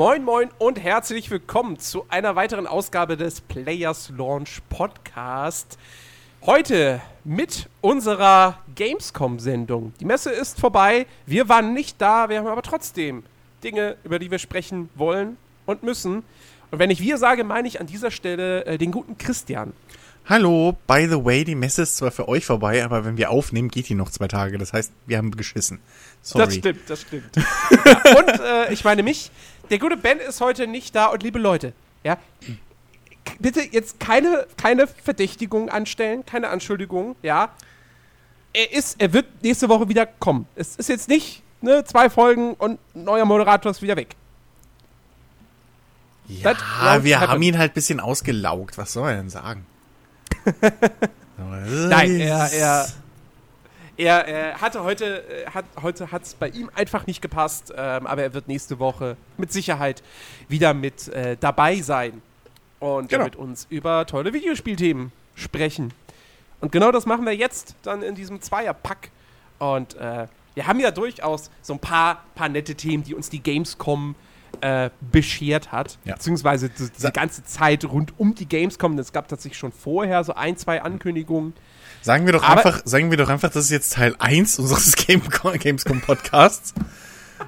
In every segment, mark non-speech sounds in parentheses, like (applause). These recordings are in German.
moin moin und herzlich willkommen zu einer weiteren Ausgabe des Players Launch Podcast. Heute mit unserer Gamescom-Sendung. Die Messe ist vorbei, wir waren nicht da, wir haben aber trotzdem Dinge, über die wir sprechen wollen und müssen. Und wenn ich wir sage, meine ich an dieser Stelle äh, den guten Christian. Hallo, by the way, die Messe ist zwar für euch vorbei, aber wenn wir aufnehmen, geht die noch zwei Tage. Das heißt, wir haben geschissen. Sorry. Das stimmt, das stimmt. (laughs) ja, und äh, ich meine mich, der gute Ben ist heute nicht da und liebe Leute, ja, bitte jetzt keine, keine Verdächtigung anstellen, keine Anschuldigung, ja. Er ist, er wird nächste Woche wieder kommen. Es ist jetzt nicht, ne, zwei Folgen und neuer Moderator ist wieder weg. Ja, wir haben ihn halt ein bisschen ausgelaugt. Was soll er denn sagen? (laughs) Nein, er, er, er, er hatte heute, äh, hat, heute hat es bei ihm einfach nicht gepasst, ähm, aber er wird nächste Woche mit Sicherheit wieder mit äh, dabei sein und genau. mit uns über tolle Videospielthemen sprechen. Und genau das machen wir jetzt dann in diesem Zweierpack. Und äh, wir haben ja durchaus so ein paar, paar nette Themen, die uns die Gamescom äh, beschert hat. Ja. Beziehungsweise die, ganze Zeit rund um die Gamescom. Es gab tatsächlich schon vorher so ein, zwei Ankündigungen. Sagen wir doch Aber einfach, sagen wir doch einfach, das ist jetzt Teil 1 unseres (laughs) Gamescom Podcasts.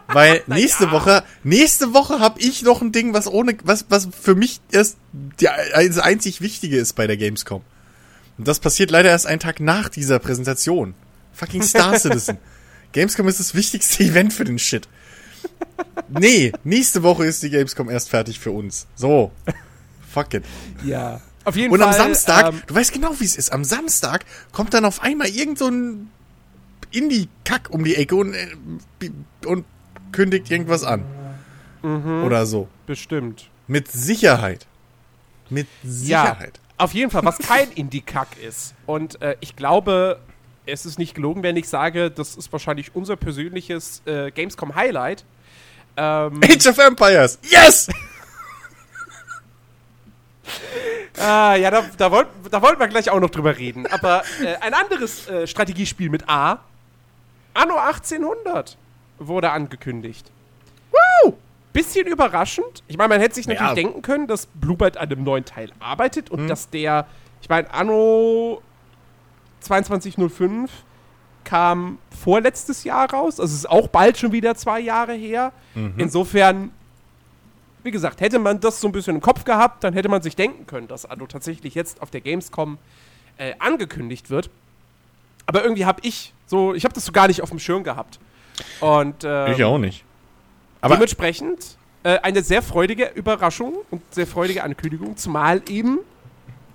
Weil nächste ja. Woche, nächste Woche habe ich noch ein Ding, was ohne, was, was für mich erst das einzig Wichtige ist bei der Gamescom. Und das passiert leider erst einen Tag nach dieser Präsentation. Fucking Star Citizen. (laughs) Gamescom ist das wichtigste Event für den Shit. Nee, nächste Woche ist die Gamescom erst fertig für uns. So. Fuck it. Ja. Auf jeden und Fall. Und am Samstag, ähm, du weißt genau, wie es ist, am Samstag kommt dann auf einmal irgend so ein Indie-Kack um die Ecke und, äh, und kündigt irgendwas an. Mhm, Oder so. Bestimmt. Mit Sicherheit. Mit Sicherheit. Ja, auf jeden Fall, was kein (laughs) Indie-Kack ist. Und äh, ich glaube, es ist nicht gelogen, wenn ich sage, das ist wahrscheinlich unser persönliches äh, Gamescom-Highlight. Ähm, Age of Empires! Yes! Ah, ja, da, da, wollt, da wollten wir gleich auch noch drüber reden. Aber äh, ein anderes äh, Strategiespiel mit A, Anno 1800, wurde angekündigt. Woo! Bisschen überraschend. Ich meine, man hätte sich natürlich ja. denken können, dass Bluebird an einem neuen Teil arbeitet und hm. dass der, ich meine, Anno 2205 kam vorletztes Jahr raus. Also es ist auch bald schon wieder zwei Jahre her. Mhm. Insofern, wie gesagt, hätte man das so ein bisschen im Kopf gehabt, dann hätte man sich denken können, dass Anno tatsächlich jetzt auf der Gamescom äh, angekündigt wird. Aber irgendwie habe ich so, ich habe das so gar nicht auf dem Schirm gehabt. Und ähm, ich auch nicht. Aber dementsprechend äh, eine sehr freudige Überraschung und sehr freudige Ankündigung, zumal eben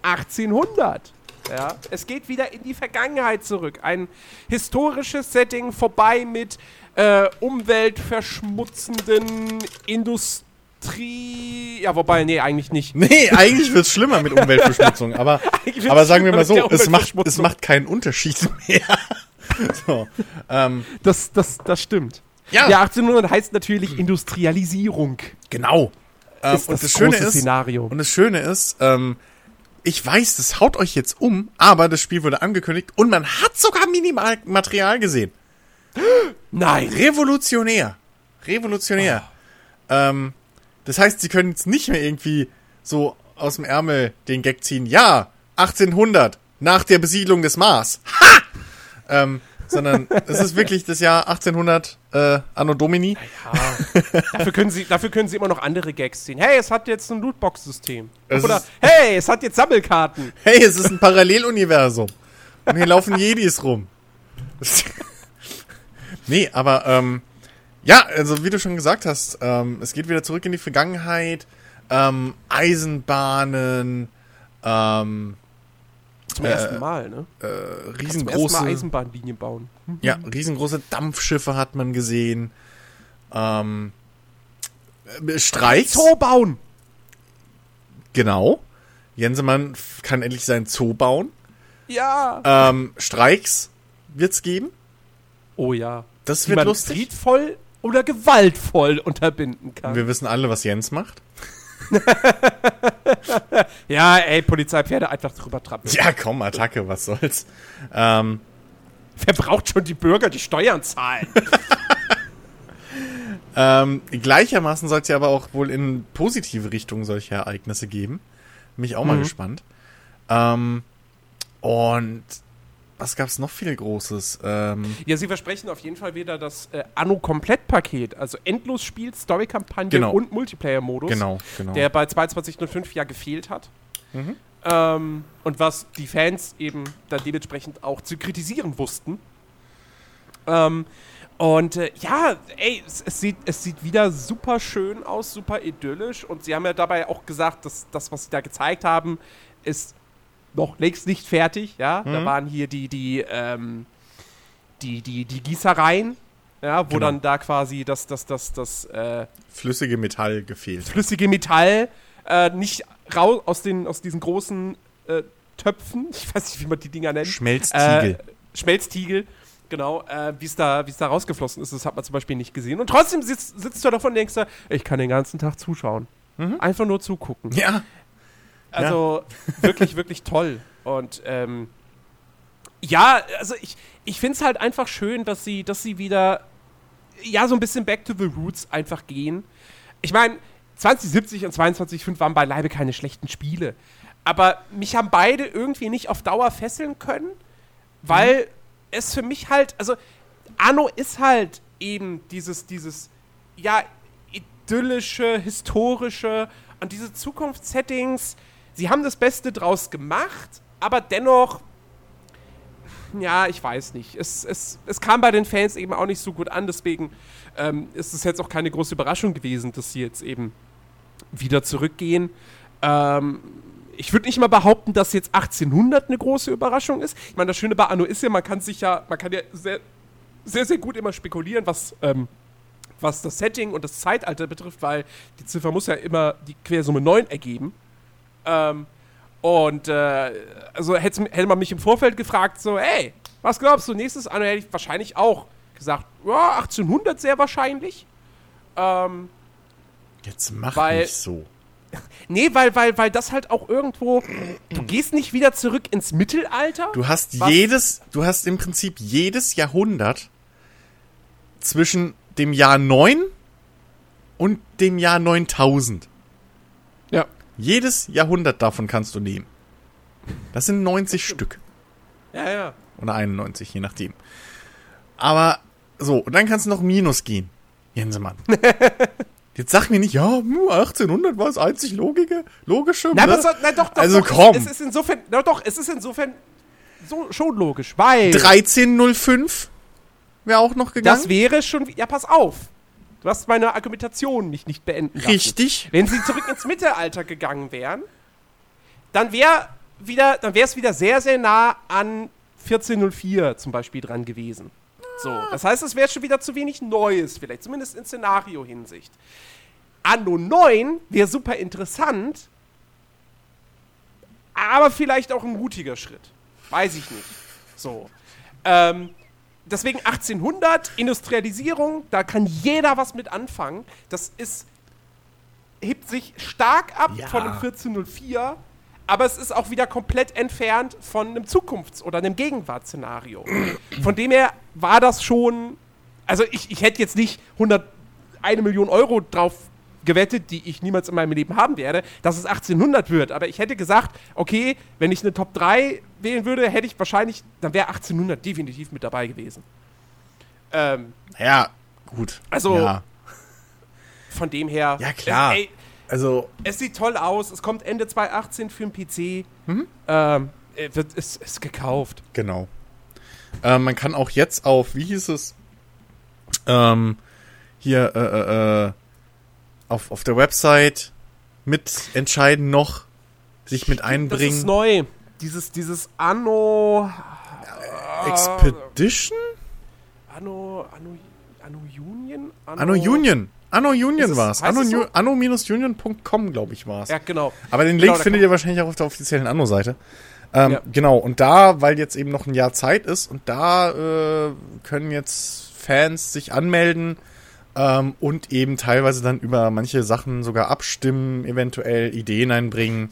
1800. Ja, es geht wieder in die Vergangenheit zurück. Ein historisches Setting vorbei mit äh, umweltverschmutzenden Industrie. Ja, wobei, nee, eigentlich nicht. (laughs) Nee, eigentlich wird es schlimmer mit Umweltverschmutzung. Aber, (laughs) aber sagen wir mal so, es macht, es macht keinen Unterschied mehr. (laughs) so, ähm. das, das, das stimmt. Ja. ja, 1800 heißt natürlich Industrialisierung. Genau. Ähm, ist das, das Schöne ist, Szenario. Und das Schöne ist, ähm, ich weiß, das haut euch jetzt um, aber das Spiel wurde angekündigt und man hat sogar Minimalmaterial gesehen. (gasps) Nein. Revolutionär. Revolutionär. Oh. Ähm, das heißt, sie können jetzt nicht mehr irgendwie so aus dem Ärmel den Gag ziehen. Ja, 1800, nach der Besiedlung des Mars. Ha! Ähm, sondern (laughs) es ist wirklich das Jahr 1800 äh, Anno Domini. Ja, dafür, können sie, dafür können sie immer noch andere Gags ziehen. Hey, es hat jetzt ein Lootbox-System. Oder hey, es hat jetzt Sammelkarten. Hey, es ist ein Paralleluniversum. Und hier laufen Jedis rum. (laughs) nee, aber ähm, ja, also wie du schon gesagt hast, ähm, es geht wieder zurück in die Vergangenheit. Ähm, Eisenbahnen, ähm, zum äh, ersten Mal, ne? Äh, riesengroße. Zum Mal Eisenbahnlinien bauen. Mhm. (laughs) Ja, riesengroße Dampfschiffe hat man gesehen. Ähm, äh, Streiks. Zoo bauen! Genau. Jensemann kann endlich seinen Zoo bauen. Ja. Ähm, Streiks wird's geben. Oh ja. Das Die wird lustig. Friedvoll oder gewaltvoll unterbinden kann. Wir wissen alle, was Jens macht. (laughs) ja, ey, Polizeipferde einfach drüber trappeln. Ja, komm, Attacke, was soll's. Ähm, Wer braucht schon die Bürger, die Steuern zahlen? (laughs) Ähm, gleichermaßen soll es ja aber auch wohl in positive Richtung solche Ereignisse geben. Bin ich auch mal Mhm. gespannt. Ähm, und was gab's noch viel Großes? Ähm, Ja, sie versprechen auf jeden Fall wieder das äh, Anno-Komplettpaket, also Endlosspiel, Story-Kampagne Genau. und Multiplayer-Modus, genau, genau. der bei 2205 ja gefehlt hat. Mhm. Ähm, und was die Fans eben dann dementsprechend auch zu kritisieren wussten. Ähm, und äh, ja, ey, es, es, sieht, es sieht wieder super schön aus, super idyllisch. Und sie haben ja dabei auch gesagt, dass das, was sie da gezeigt haben, ist noch längst nicht fertig. Ja, da Mhm. waren hier die, die, ähm, die, die, die Gießereien, ja, wo Genau. dann da quasi das, das, das, das, äh, Flüssige Metall gefehlt. flüssige Metall äh, nicht raus aus, den, aus diesen großen äh, Töpfen, (laughs) ich weiß nicht, wie man die Dinger nennt. Schmelztiegel. Äh, Schmelztiegel, genau, äh, wie es da, wie es da rausgeflossen ist, das hat man zum Beispiel nicht gesehen. Und trotzdem sitzt, sitzt du davon und denkst, ich kann den ganzen Tag zuschauen. Mhm. Einfach nur zugucken. ja. Also wirklich, wirklich toll. Und ähm, ja, also ich, ich finde es halt einfach schön, dass sie, dass sie wieder ja so ein bisschen back to the roots einfach gehen. Ich meine, 2070 und 22.5 waren beileibe keine schlechten Spiele. Aber mich haben beide irgendwie nicht auf Dauer fesseln können, weil es für mich halt, also Anno ist halt eben dieses, dieses, ja, idyllische, historische und diese Zukunftssettings, sie haben das Beste draus gemacht, aber dennoch, ja, ich weiß nicht. Es, es, es kam bei den Fans eben auch nicht so gut an, deswegen ähm, ist es jetzt auch keine große Überraschung gewesen, dass sie jetzt eben wieder zurückgehen. Ähm, ich würde nicht mal behaupten, dass jetzt 1800 eine große Überraschung ist. Ich meine, das Schöne bei Anno ist ja, man kann sich ja, man kann ja sehr, sehr, sehr gut immer spekulieren, was, ähm, was das Setting und das Zeitalter betrifft, weil die Ziffer muss ja immer die Quersumme 9 ergeben. Ähm, und äh, also hätte, man mich im Vorfeld gefragt, so, ey, was glaubst du, nächstes Anno hätte ich wahrscheinlich auch gesagt, ja, 1800 sehr wahrscheinlich. Ähm, Jetzt mach Weil- nicht so. (laughs) nee, weil, weil, weil das halt auch irgendwo, du gehst nicht wieder zurück ins Mittelalter. Du hast jedes, du hast im Prinzip jedes Jahrhundert zwischen dem Jahr 9 und dem Jahr 9000. Jedes Jahrhundert davon kannst du nehmen. Das sind 90 Stück. Ja, ja. Oder 91, je nachdem. Aber so, und dann kannst du noch Minus gehen. Jensemann. (laughs) Jetzt sag mir nicht, ja, nur 1800 war das einzig Logische. Logische Na, ne? na doch, doch, Also doch, komm. Es, es ist insofern, na doch, es ist insofern so, schon logisch, weil 1305 wäre auch noch gegangen. das wäre schon, ja, pass auf. Du hast meine Argumentation mich nicht beenden lassen. Richtig. Wenn sie zurück ins Mittelalter gegangen wären, dann wäre wieder, dann wäre es wieder sehr, sehr nah an 1404 zum Beispiel dran gewesen. So, das heißt, es wäre schon wieder zu wenig Neues, vielleicht, zumindest in Szenario-Hinsicht. Anno 9 wäre super interessant, aber vielleicht auch ein mutiger Schritt. Weiß ich nicht. So. Ähm, deswegen 1800, Industrialisierung, da kann jeder was mit anfangen. Das ist, hebt sich stark ab Ja. von einem 1404, aber es ist auch wieder komplett entfernt von einem Zukunfts- oder einem Gegenwartsszenario. (clears throat) Von dem her war das schon, also ich, ich hätte jetzt nicht 100, eine Million Euro drauf gewettet, die ich niemals in meinem Leben haben werde, dass es 1800 wird. Aber ich hätte gesagt, okay, wenn ich eine Top 3 wählen würde, hätte ich wahrscheinlich, dann wäre 1800 definitiv mit dabei gewesen. Ähm, Ja, gut. Also- Ja, (laughs) von dem her. Ja, klar. Es, ey, also, es sieht toll aus. Es kommt Ende 2018 für den PC. Mhm. Ähm, äh, wird, ist, ist gekauft. genau. Äh, man kann auch jetzt auf, wie hieß es? Ähm, hier, äh, äh, äh, auf, auf der Website mitentscheiden noch, sich mit Das ist einbringen. neu. Dieses, dieses Anno. Expedition? Anno. Anno. Anno Union? Anno Union. Anno Union es- war's. Anno, es so? Anno-union.com, glaube ich, war's. Ja, genau. Aber den Link Genau, findet ihr wahrscheinlich auch auf der offiziellen Anno-Seite. Ähm, Ja. Genau, und da, weil jetzt eben noch ein Jahr Zeit ist und da äh, können jetzt Fans sich anmelden ähm, und eben teilweise dann über manche Sachen sogar abstimmen, eventuell Ideen einbringen.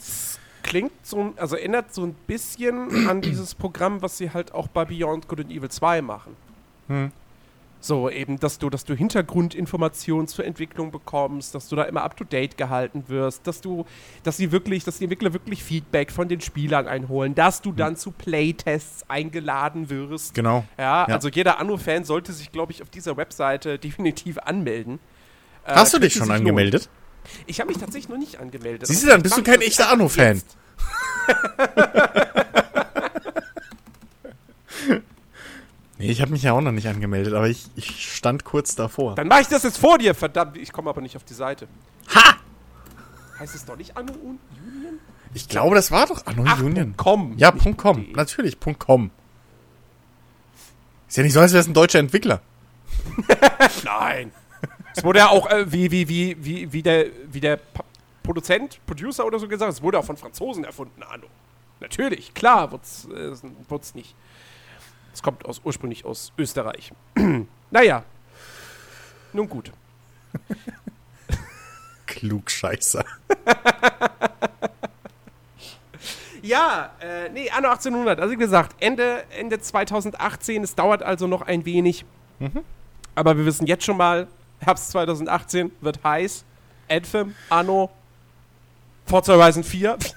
Klingt so, also erinnert so ein bisschen an dieses Programm, was sie halt auch bei Beyond Good and Evil 2 machen. Hm. So eben, dass du, dass du Hintergrundinformationen zur Entwicklung bekommst, dass du da immer up to date gehalten wirst, dass du, dass sie wirklich, dass die Entwickler wirklich Feedback von den Spielern einholen, dass du dann zu Playtests eingeladen wirst. Genau. Ja, Ja. also jeder Anno-Fan sollte sich, glaube ich, auf dieser Webseite (laughs) definitiv anmelden. Äh, Hast du könnte dich schon angemeldet? lohnen. Ich habe mich tatsächlich noch nicht angemeldet. Siehst du, dann bist du kein echter Anno-Fan. (laughs) jetzt. Nee, ich habe mich ja auch noch nicht angemeldet, aber ich, ich stand kurz davor. Dann mache ich das jetzt vor dir, verdammt. Ich komme aber nicht auf die Seite. Ha! Heißt es doch nicht Anno Un- Union? Ich glaube, das war doch Anno Ach, Union. komm. Ja, Punkt .com. Natürlich, Punkt .com. Ist ja nicht so, als wäre es ein deutscher Entwickler. (laughs) Nein. Es wurde ja auch, äh, wie, wie, wie, wie, wie der, wie der Pa- Produzent, Producer oder so gesagt, es wurde auch von Franzosen erfunden, Anno. Natürlich, klar, wird's, äh, wird's nicht. Es kommt aus, ursprünglich aus Österreich. (clears throat) naja. Nun gut. (laughs) Klugscheißer. (laughs) Ja, äh, nee, Anno 1800. Also wie gesagt, Ende, Ende 2018. Es dauert also noch ein wenig. Aber wir wissen jetzt schon mal, Herbst 2018 wird heiß. Anthem, Anno, Forza Horizon 4. (laughs)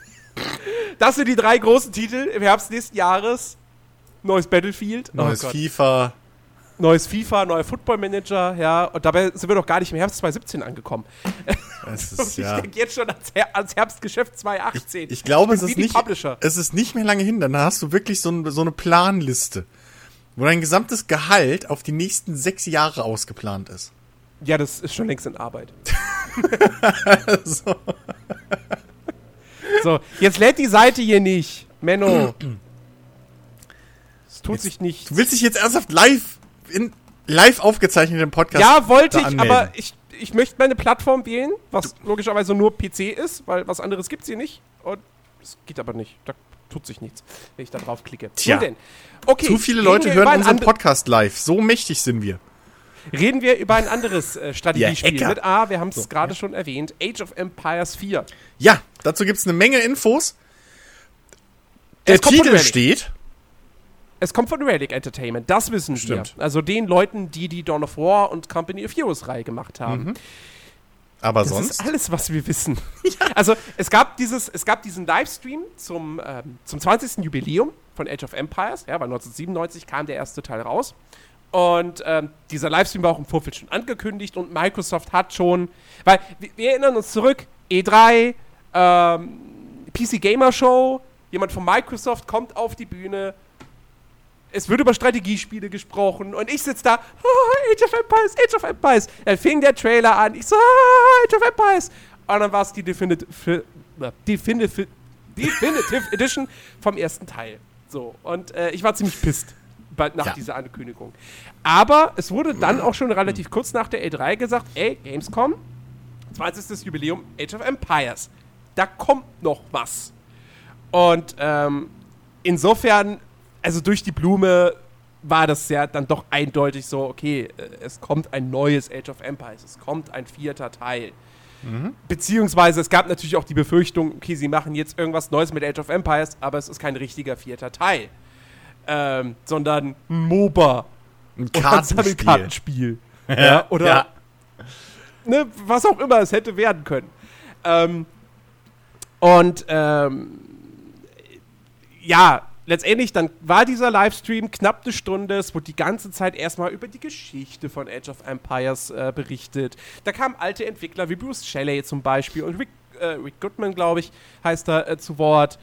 Das sind die drei großen Titel im Herbst nächsten Jahres. Neues Battlefield. Neues oh. FIFA. Neues FIFA, neuer Football Manager, ja. Und dabei sind wir doch gar nicht im Herbst 2017 angekommen. (laughs) Ist, ich ja. denke jetzt schon ans, Her ans Herbstgeschäft 2018. Ich glaube, bin es ist nicht, Publisher. es ist nicht mehr lange hin. Dann hast du wirklich so, ein, so eine Planliste, wo dein gesamtes Gehalt auf die nächsten sechs Jahre ausgeplant ist. Ja, das ist schon längst in Arbeit. (laughs) so. So, jetzt lädt die Seite hier nicht. Menno. (clears throat) Es tut sich nicht. Du willst dich jetzt ernsthaft live in live aufgezeichneten Podcast Ja, wollte ich, anmelden. aber ich, ich möchte meine Plattform wählen, was logischerweise nur PC ist, weil was anderes gibt's hier nicht. Und es geht aber nicht. Da tut sich nichts, wenn ich da drauf klicke. Tja. Okay, Zu viele Leute hören unseren Podcast live. So mächtig sind wir. Reden wir über ein anderes äh, Strategiespiel Ja, mit A, wir haben es So, gerade schon erwähnt, Age of Empires 4. Ja, dazu gibt's eine Menge Infos. Der Es Titel steht. Es kommt von Relic Entertainment, das wissen Stimmt. wir. Also den Leuten, die die Dawn of War und Company of Heroes Reihe gemacht haben. Mhm. Aber Das sonst. ist alles, was wir wissen. (laughs) Also es gab dieses, es gab diesen Livestream zum, ähm, zum 20. Jubiläum von Age of Empires, ja, weil 1997 kam der erste Teil raus. Und ähm, dieser Livestream war auch im Vorfeld schon angekündigt und Microsoft hat schon, weil wir, wir erinnern uns zurück, E3, ähm, PC Gamer Show, jemand von Microsoft kommt auf die Bühne, es wird über Strategiespiele gesprochen und ich sitze da, "Ah, Age of Empires, Age of Empires. Dann fing der Trailer an, ich so, "Ah, Age of Empires. Und dann war es die Definitive, äh, Definitive, Definitive (laughs) Edition vom ersten Teil. So, und äh, ich war ziemlich pisst bald nach Ja. dieser Ankündigung. Aber es wurde dann auch schon relativ kurz nach der E3 gesagt, ey, Gamescom, 20. Jubiläum Age of Empires. Da kommt noch was. Und ähm, insofern, also durch die Blume war das ja dann doch eindeutig so, okay, äh, es kommt ein neues Age of Empires, es kommt ein vierter Teil. Beziehungsweise es gab natürlich auch die Befürchtung, okay, sie machen jetzt irgendwas Neues mit Age of Empires, aber es ist kein richtiger vierter Teil. Ähm, sondern ein MOBA. Ein Oder ein Kartenspiel. (laughs) Ja, oder ja. ne, was auch immer es hätte werden können. Ähm, und ähm, ja, letztendlich dann war dieser Livestream knapp eine Stunde. Es wurde die ganze Zeit erstmal über die Geschichte von Age of Empires äh, berichtet. Da kamen alte Entwickler wie Bruce Shelley zum Beispiel und Rick, äh, Rick Goodman, glaube ich, heißt er äh, zu Wort.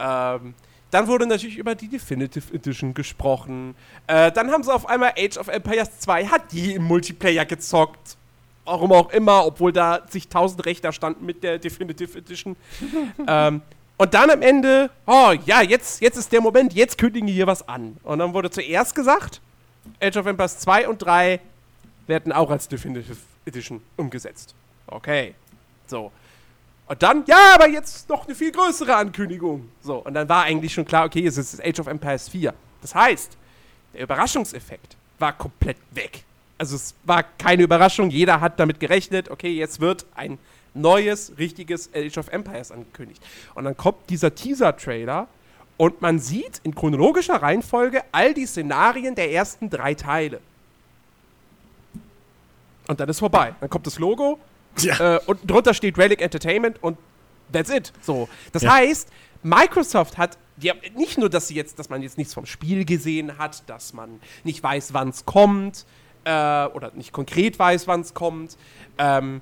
Ähm, dann wurde natürlich über die Definitive Edition gesprochen. Äh, dann haben sie auf einmal Age of Empires 2 hat die im Multiplayer gezockt. Warum auch immer, obwohl da zigtausend Rechner standen mit der Definitive Edition. (laughs) ähm, und dann am Ende, oh ja, jetzt, jetzt ist der Moment, jetzt kündigen die hier was an. Und dann wurde zuerst gesagt, Age of Empires 2 und 3 werden auch als Definitive Edition umgesetzt. Okay. So. Und dann, ja, aber jetzt noch eine viel größere Ankündigung. So, und dann war eigentlich schon klar, okay, es ist Age of Empires 4. Das heißt, der Überraschungseffekt war komplett weg. Also es war keine Überraschung, jeder hat damit gerechnet, okay, jetzt wird ein neues, richtiges Age of Empires angekündigt. Und dann kommt dieser Teaser-Trailer und man sieht in chronologischer Reihenfolge all die Szenarien der ersten drei Teile. Und dann ist vorbei. Dann kommt das Logo Ja. äh, und drunter steht Relic Entertainment und that's it. So. Das Ja. heißt, Microsoft hat, die haben nicht nur, dass sie jetzt, dass man jetzt nichts vom Spiel gesehen hat, dass man nicht weiß, wann es kommt, äh, oder nicht konkret weiß, wann es kommt, ähm,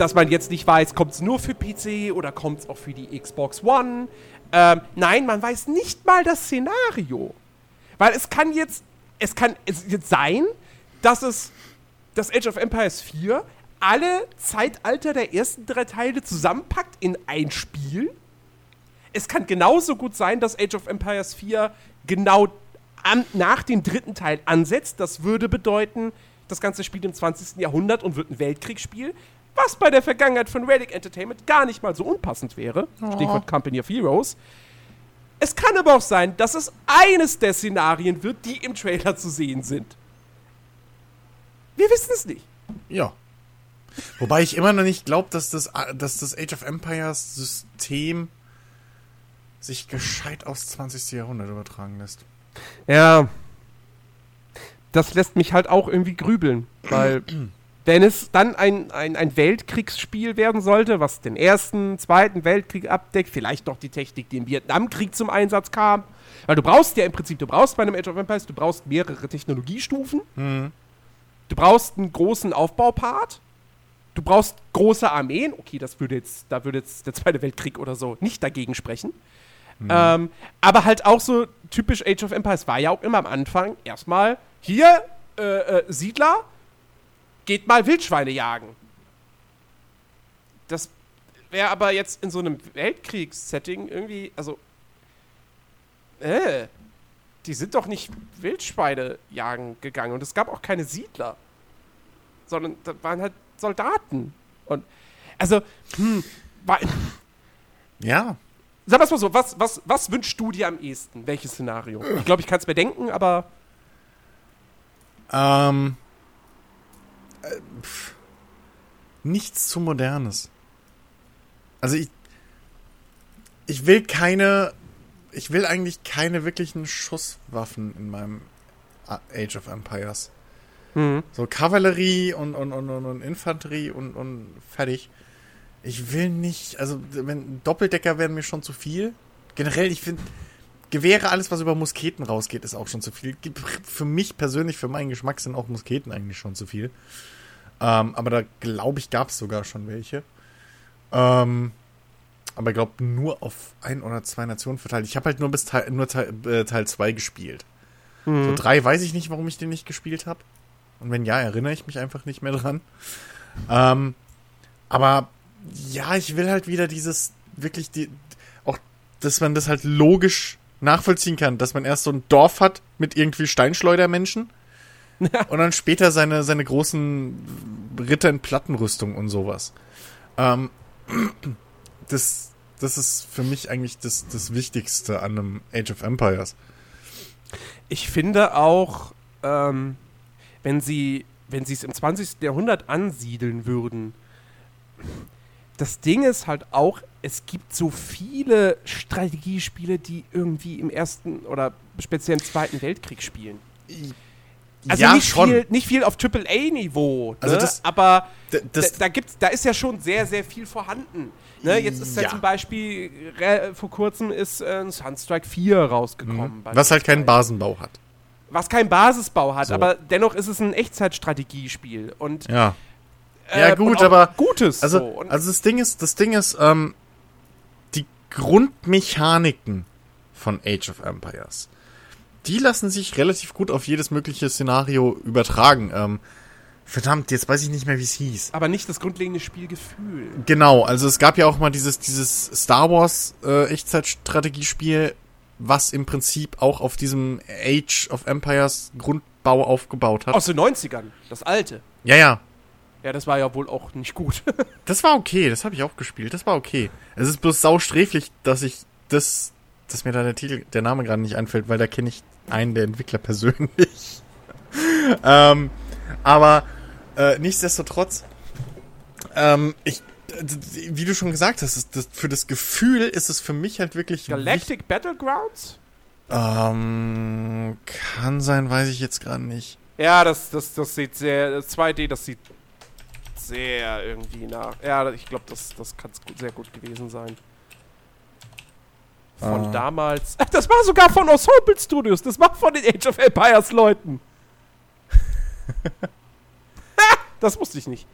dass man jetzt nicht weiß, kommt es nur für PC oder kommt es auch für die Xbox One. Ähm, nein, man weiß nicht mal das Szenario. Weil es kann jetzt, es kann jetzt sein, dass es das Age of Empires 4 alle Zeitalter der ersten drei Teile zusammenpackt in ein Spiel. Es kann genauso gut sein, dass Age of Empires 4 genau an, nach dem dritten Teil ansetzt. Das würde bedeuten, das ganze spielt im 20. Jahrhundert und wird ein Weltkriegsspiel. Was bei der Vergangenheit von Relic Entertainment gar nicht mal so unpassend wäre. Stichwort Company of Heroes. Es kann aber auch sein, dass es eines der Szenarien wird, die im Trailer zu sehen sind. Wir wissen es nicht. Ja. Wobei ich immer noch nicht glaube, dass das, dass das Age of Empires System sich gescheit aufs 20. Jahrhundert übertragen lässt. Ja. Das lässt mich halt auch irgendwie grübeln, weil (clears throat) wenn es dann ein, ein, ein Weltkriegsspiel werden sollte, was den ersten, zweiten Weltkrieg abdeckt, vielleicht noch die Technik, die im Vietnamkrieg zum Einsatz kam, weil du brauchst ja im Prinzip, du brauchst bei einem Age of Empires, du brauchst mehrere Technologiestufen, du brauchst einen großen Aufbaupart, du brauchst große Armeen, okay, das würde jetzt, da würde jetzt der Zweite Weltkrieg oder so nicht dagegen sprechen. Ähm, aber halt auch so typisch Age of Empires war ja auch immer am Anfang erstmal hier äh, äh, Siedler, geht mal Wildschweine jagen. Das wäre aber jetzt in so einem Weltkriegssetting irgendwie, also äh, die sind doch nicht Wildschweine jagen gegangen und es gab auch keine Siedler, sondern das waren halt Soldaten und also hm, war, Ja. Sag mal so, was, was, was wünschst du dir am ehesten? Welches Szenario? Ich glaube, ich kann es mir denken, aber Ähm. Äh, pff. nichts zu modernes. Also ich. Ich will keine. Ich will eigentlich keine wirklichen Schusswaffen in meinem Age of Empires. So Kavallerie und, und, und, und, und Infanterie und, und fertig. Ich will nicht, also wenn Doppeldecker wären mir schon zu viel. Generell, ich finde, Gewehre, alles was über Musketen rausgeht, ist auch schon zu viel. Für mich persönlich, für meinen Geschmack sind auch Musketen eigentlich schon zu viel. Ähm, aber da glaube ich, gab es sogar schon welche. Ähm, aber ich glaube nur auf ein oder zwei Nationen verteilt. Ich habe halt nur bis Teil, nur Teil, äh, Teil 2 gespielt. So drei weiß ich nicht, warum ich den nicht gespielt habe. Und wenn ja, erinnere ich mich einfach nicht mehr dran. Ähm, aber ja, ich will halt wieder dieses, wirklich die, auch, dass man das halt logisch nachvollziehen kann, dass man erst so ein Dorf hat mit irgendwie Steinschleudermenschen und dann später seine, seine großen Ritter in Plattenrüstung und sowas. Ähm, das, das ist für mich eigentlich das, das Wichtigste an einem Age of Empires. ich finde auch, ähm, wenn sie wenn sie es im 20. Jahrhundert ansiedeln würden, das Ding ist halt auch, es gibt so viele Strategiespiele, die irgendwie im Ersten oder speziell im Zweiten Weltkrieg spielen. Also ja, nicht, schon. Viel, nicht viel auf AAA-Niveau, ne? Also das- aber das- da, da, gibt's, da ist ja schon sehr, sehr viel vorhanden. Ne? Jetzt ist ja, Ja. zum Beispiel, re- vor kurzem ist äh, ein Sunstrike 4 rausgekommen. Was halt keinen. Basenbau hat. Was keinen Basisbau hat, So. aber dennoch ist es ein Echtzeitstrategiespiel. Und, Ja. Äh, Ja, gut, und auch aber- Gutes. Also, so. Also das Ding ist, das Ding ist, ähm, die Grundmechaniken von Age of Empires, die lassen sich relativ gut auf jedes mögliche Szenario übertragen. Ähm, verdammt, jetzt weiß ich nicht mehr, wie es hieß. aber nicht das grundlegende Spielgefühl. Genau, also es gab ja auch mal dieses, dieses Star Wars äh, Echtzeitstrategiespiel, was im Prinzip auch auf diesem Age of Empires Grundbau aufgebaut hat. Aus den 90ern, das alte. ja, ja, Ja, das war ja wohl auch nicht gut. (laughs) Das war okay, das habe ich auch gespielt, das war okay. Es ist bloß sausträflich, dass ich das, dass mir da der Titel, der Name gerade nicht einfällt, weil da kenne ich einen der Entwickler (laughs) persönlich. ähm, aber äh, nichtsdestotrotz, ähm, ich, wie du schon gesagt hast, ist das, für das Gefühl ist es für mich halt wirklich Galactic Battlegrounds? Ähm, kann sein, weiß ich jetzt gerade nicht. Ja, das, das, das sieht sehr. Das 2D, das sieht sehr irgendwie nach. Ja, ich glaube, das, das kann sehr gut gewesen sein. Von Ah. damals. Das war sogar von Ensemble Studios. Das war von den Age of Empires Leuten. Ha, (laughs) das wusste ich nicht.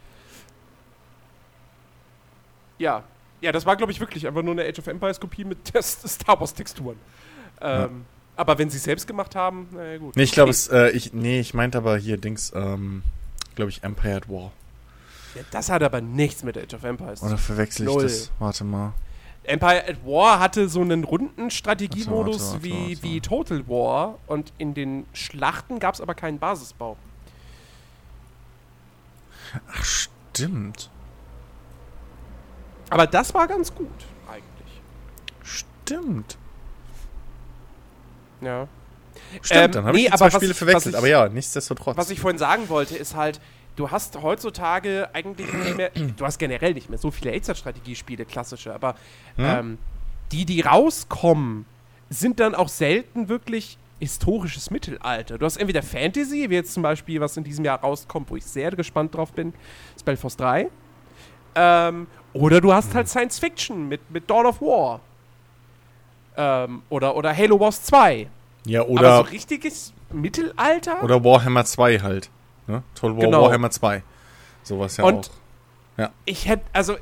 Ja. Ja, das war, glaube ich, wirklich einfach nur eine Age of Empires Kopie mit Test Star Wars Texturen. Ähm, Aber wenn sie es selbst gemacht haben, naja, gut. Nee, ich glaube, Okay. es, äh, ich, nee, ich meinte aber hier Dings, ähm, glaube ich, Empire at War. Ja, das hat aber nichts mit Age of Empires zu Oder verwechsel ich Null. das? Warte mal. Empire at War hatte so einen runden Strategiemodus wie, wie Total War und in den Schlachten gab es aber keinen Basisbau. Ach, stimmt. Aber das war ganz gut, eigentlich. Stimmt. Ja. Stimmt, Ähm, dann habe nee, ich die zwei was Spiele ich- verwechselt. ich- aber ja, nichtsdestotrotz. Was ich vorhin sagen wollte, ist halt, du hast heutzutage eigentlich nicht mehr, du hast generell nicht mehr so viele Echtzeit-Strategiespiele, klassische, aber Hm? ähm, die, die rauskommen, sind dann auch selten wirklich historisches Mittelalter. Du hast entweder Fantasy, wie jetzt zum Beispiel, was in diesem Jahr rauskommt, wo ich sehr gespannt drauf bin, Spellforce 3. Ähm, oder du hast halt Science Fiction mit, mit Dawn of War. Ähm, oder, oder Halo Wars 2. ja, Aber oder, so richtiges Mittelalter? oder Warhammer 2 halt. Ne? Total War Genau. Warhammer 2. Sowas ja Und auch. ich hätte, also,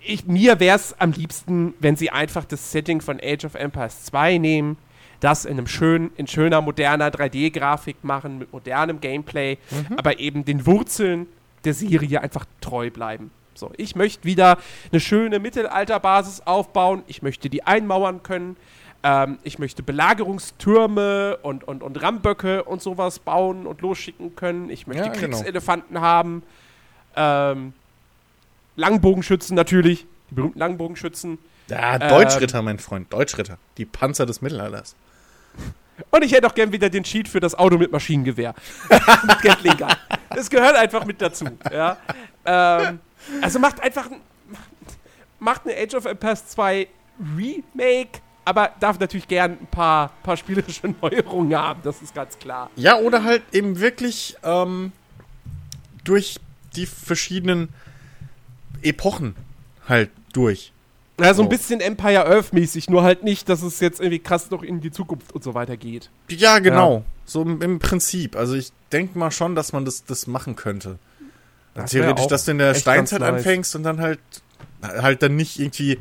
ich, mir wäre es am liebsten, wenn sie einfach das Setting von Age of Empires 2 nehmen, das in einem schönen, in schöner, moderner 3D-Grafik machen, mit modernem Gameplay, aber eben den Wurzeln der Serie einfach treu bleiben. So, ich möchte wieder eine schöne Mittelalterbasis aufbauen, ich möchte die einmauern können, ähm, ich möchte Belagerungstürme und, und, und Ramböcke und sowas bauen und losschicken können, ich möchte Ja, genau. Kriegselefanten haben, ähm, Langbogenschützen natürlich, die berühmten Langbogenschützen. Ja, Ähm, Deutschritter, mein Freund. Deutschritter. Die Panzer des Mittelalters. Und ich hätte auch gern wieder den Cheat für das Auto mit Maschinengewehr. (laughs) mit Gatling-Gun. Das gehört einfach mit dazu. Ja? Ähm, also macht einfach ein- macht eine Age of Empires 2 Remake, aber darf natürlich gern ein paar, paar spielerische (laughs) Neuerungen haben, das ist ganz klar. Ja, oder halt eben wirklich ähm, durch die verschiedenen Epochen halt durch. Ja, so ein bisschen Empire Earth-mäßig, nur halt nicht, dass es jetzt irgendwie krass noch in die Zukunft und so weiter geht. Ja, genau. So im, Prinzip. Also ich denke mal schon, dass man das, das machen könnte. Das Theoretisch, dass du in der Steinzeit nice. anfängst und dann halt halt dann nicht irgendwie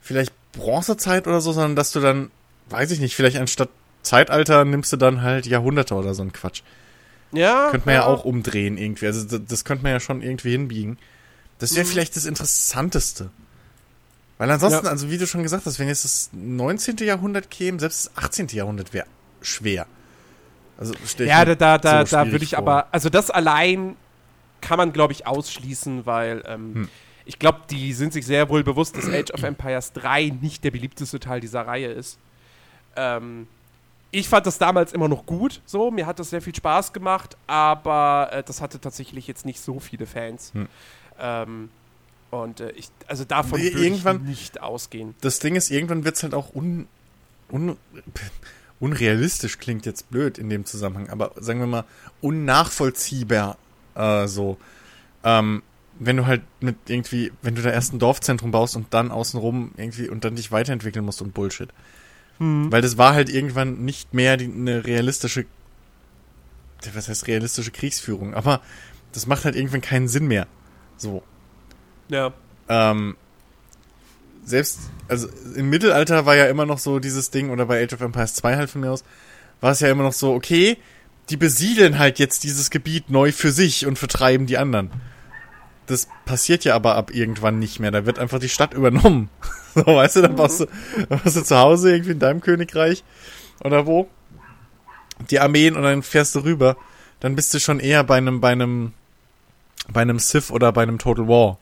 vielleicht Bronzezeit oder so, sondern dass du dann, weiß ich nicht, vielleicht anstatt Zeitalter nimmst du dann halt Jahrhunderte oder so ein Quatsch. Ja. Könnte man ja auch umdrehen irgendwie. Also das, das könnte man ja schon irgendwie hinbiegen. Das wäre Mhm. vielleicht das Interessanteste. Weil ansonsten, Ja. also wie du schon gesagt hast, wenn jetzt das 19. Jahrhundert käme, selbst das 18. Jahrhundert wäre schwer. Also stell ich Ja, da, da, da, so da würde ich vor. aber, also das allein kann man, glaube ich, ausschließen, weil ähm, Hm. Ich glaube, die sind sich sehr wohl bewusst, dass Age of Empires 3 nicht der beliebteste Teil dieser Reihe ist. Ähm, ich fand das damals immer noch gut, so, mir hat das sehr viel Spaß gemacht, aber äh, das hatte tatsächlich jetzt nicht so viele Fans. Hm. Ähm, und äh, ich, also davon Nee, würde ich nicht ausgehen. Das Ding ist, irgendwann wird es halt auch un, un, unrealistisch, klingt jetzt blöd in dem Zusammenhang, aber sagen wir mal, unnachvollziehbar äh, so. Ähm, wenn du halt mit irgendwie, wenn du da erst ein Dorfzentrum baust und dann außenrum irgendwie und dann dich weiterentwickeln musst und Bullshit. Hm. Weil das war halt irgendwann nicht mehr die, eine realistische, was heißt realistische Kriegsführung, aber das macht halt irgendwann keinen Sinn mehr. So. Ja. Ähm, selbst, also im Mittelalter war ja immer noch so dieses Ding, oder bei Age of Empires 2 halt von mir aus, war es ja immer noch so, okay, die besiedeln halt jetzt dieses Gebiet neu für sich und vertreiben die anderen. Das passiert ja aber ab irgendwann nicht mehr. Da wird einfach die Stadt übernommen. (laughs) So, weißt du, dann baust du, dann baust du zu Hause irgendwie in deinem Königreich oder wo die Armeen und dann fährst du rüber. Dann bist du schon eher bei einem, bei einem, bei einem Civ oder bei einem Total War.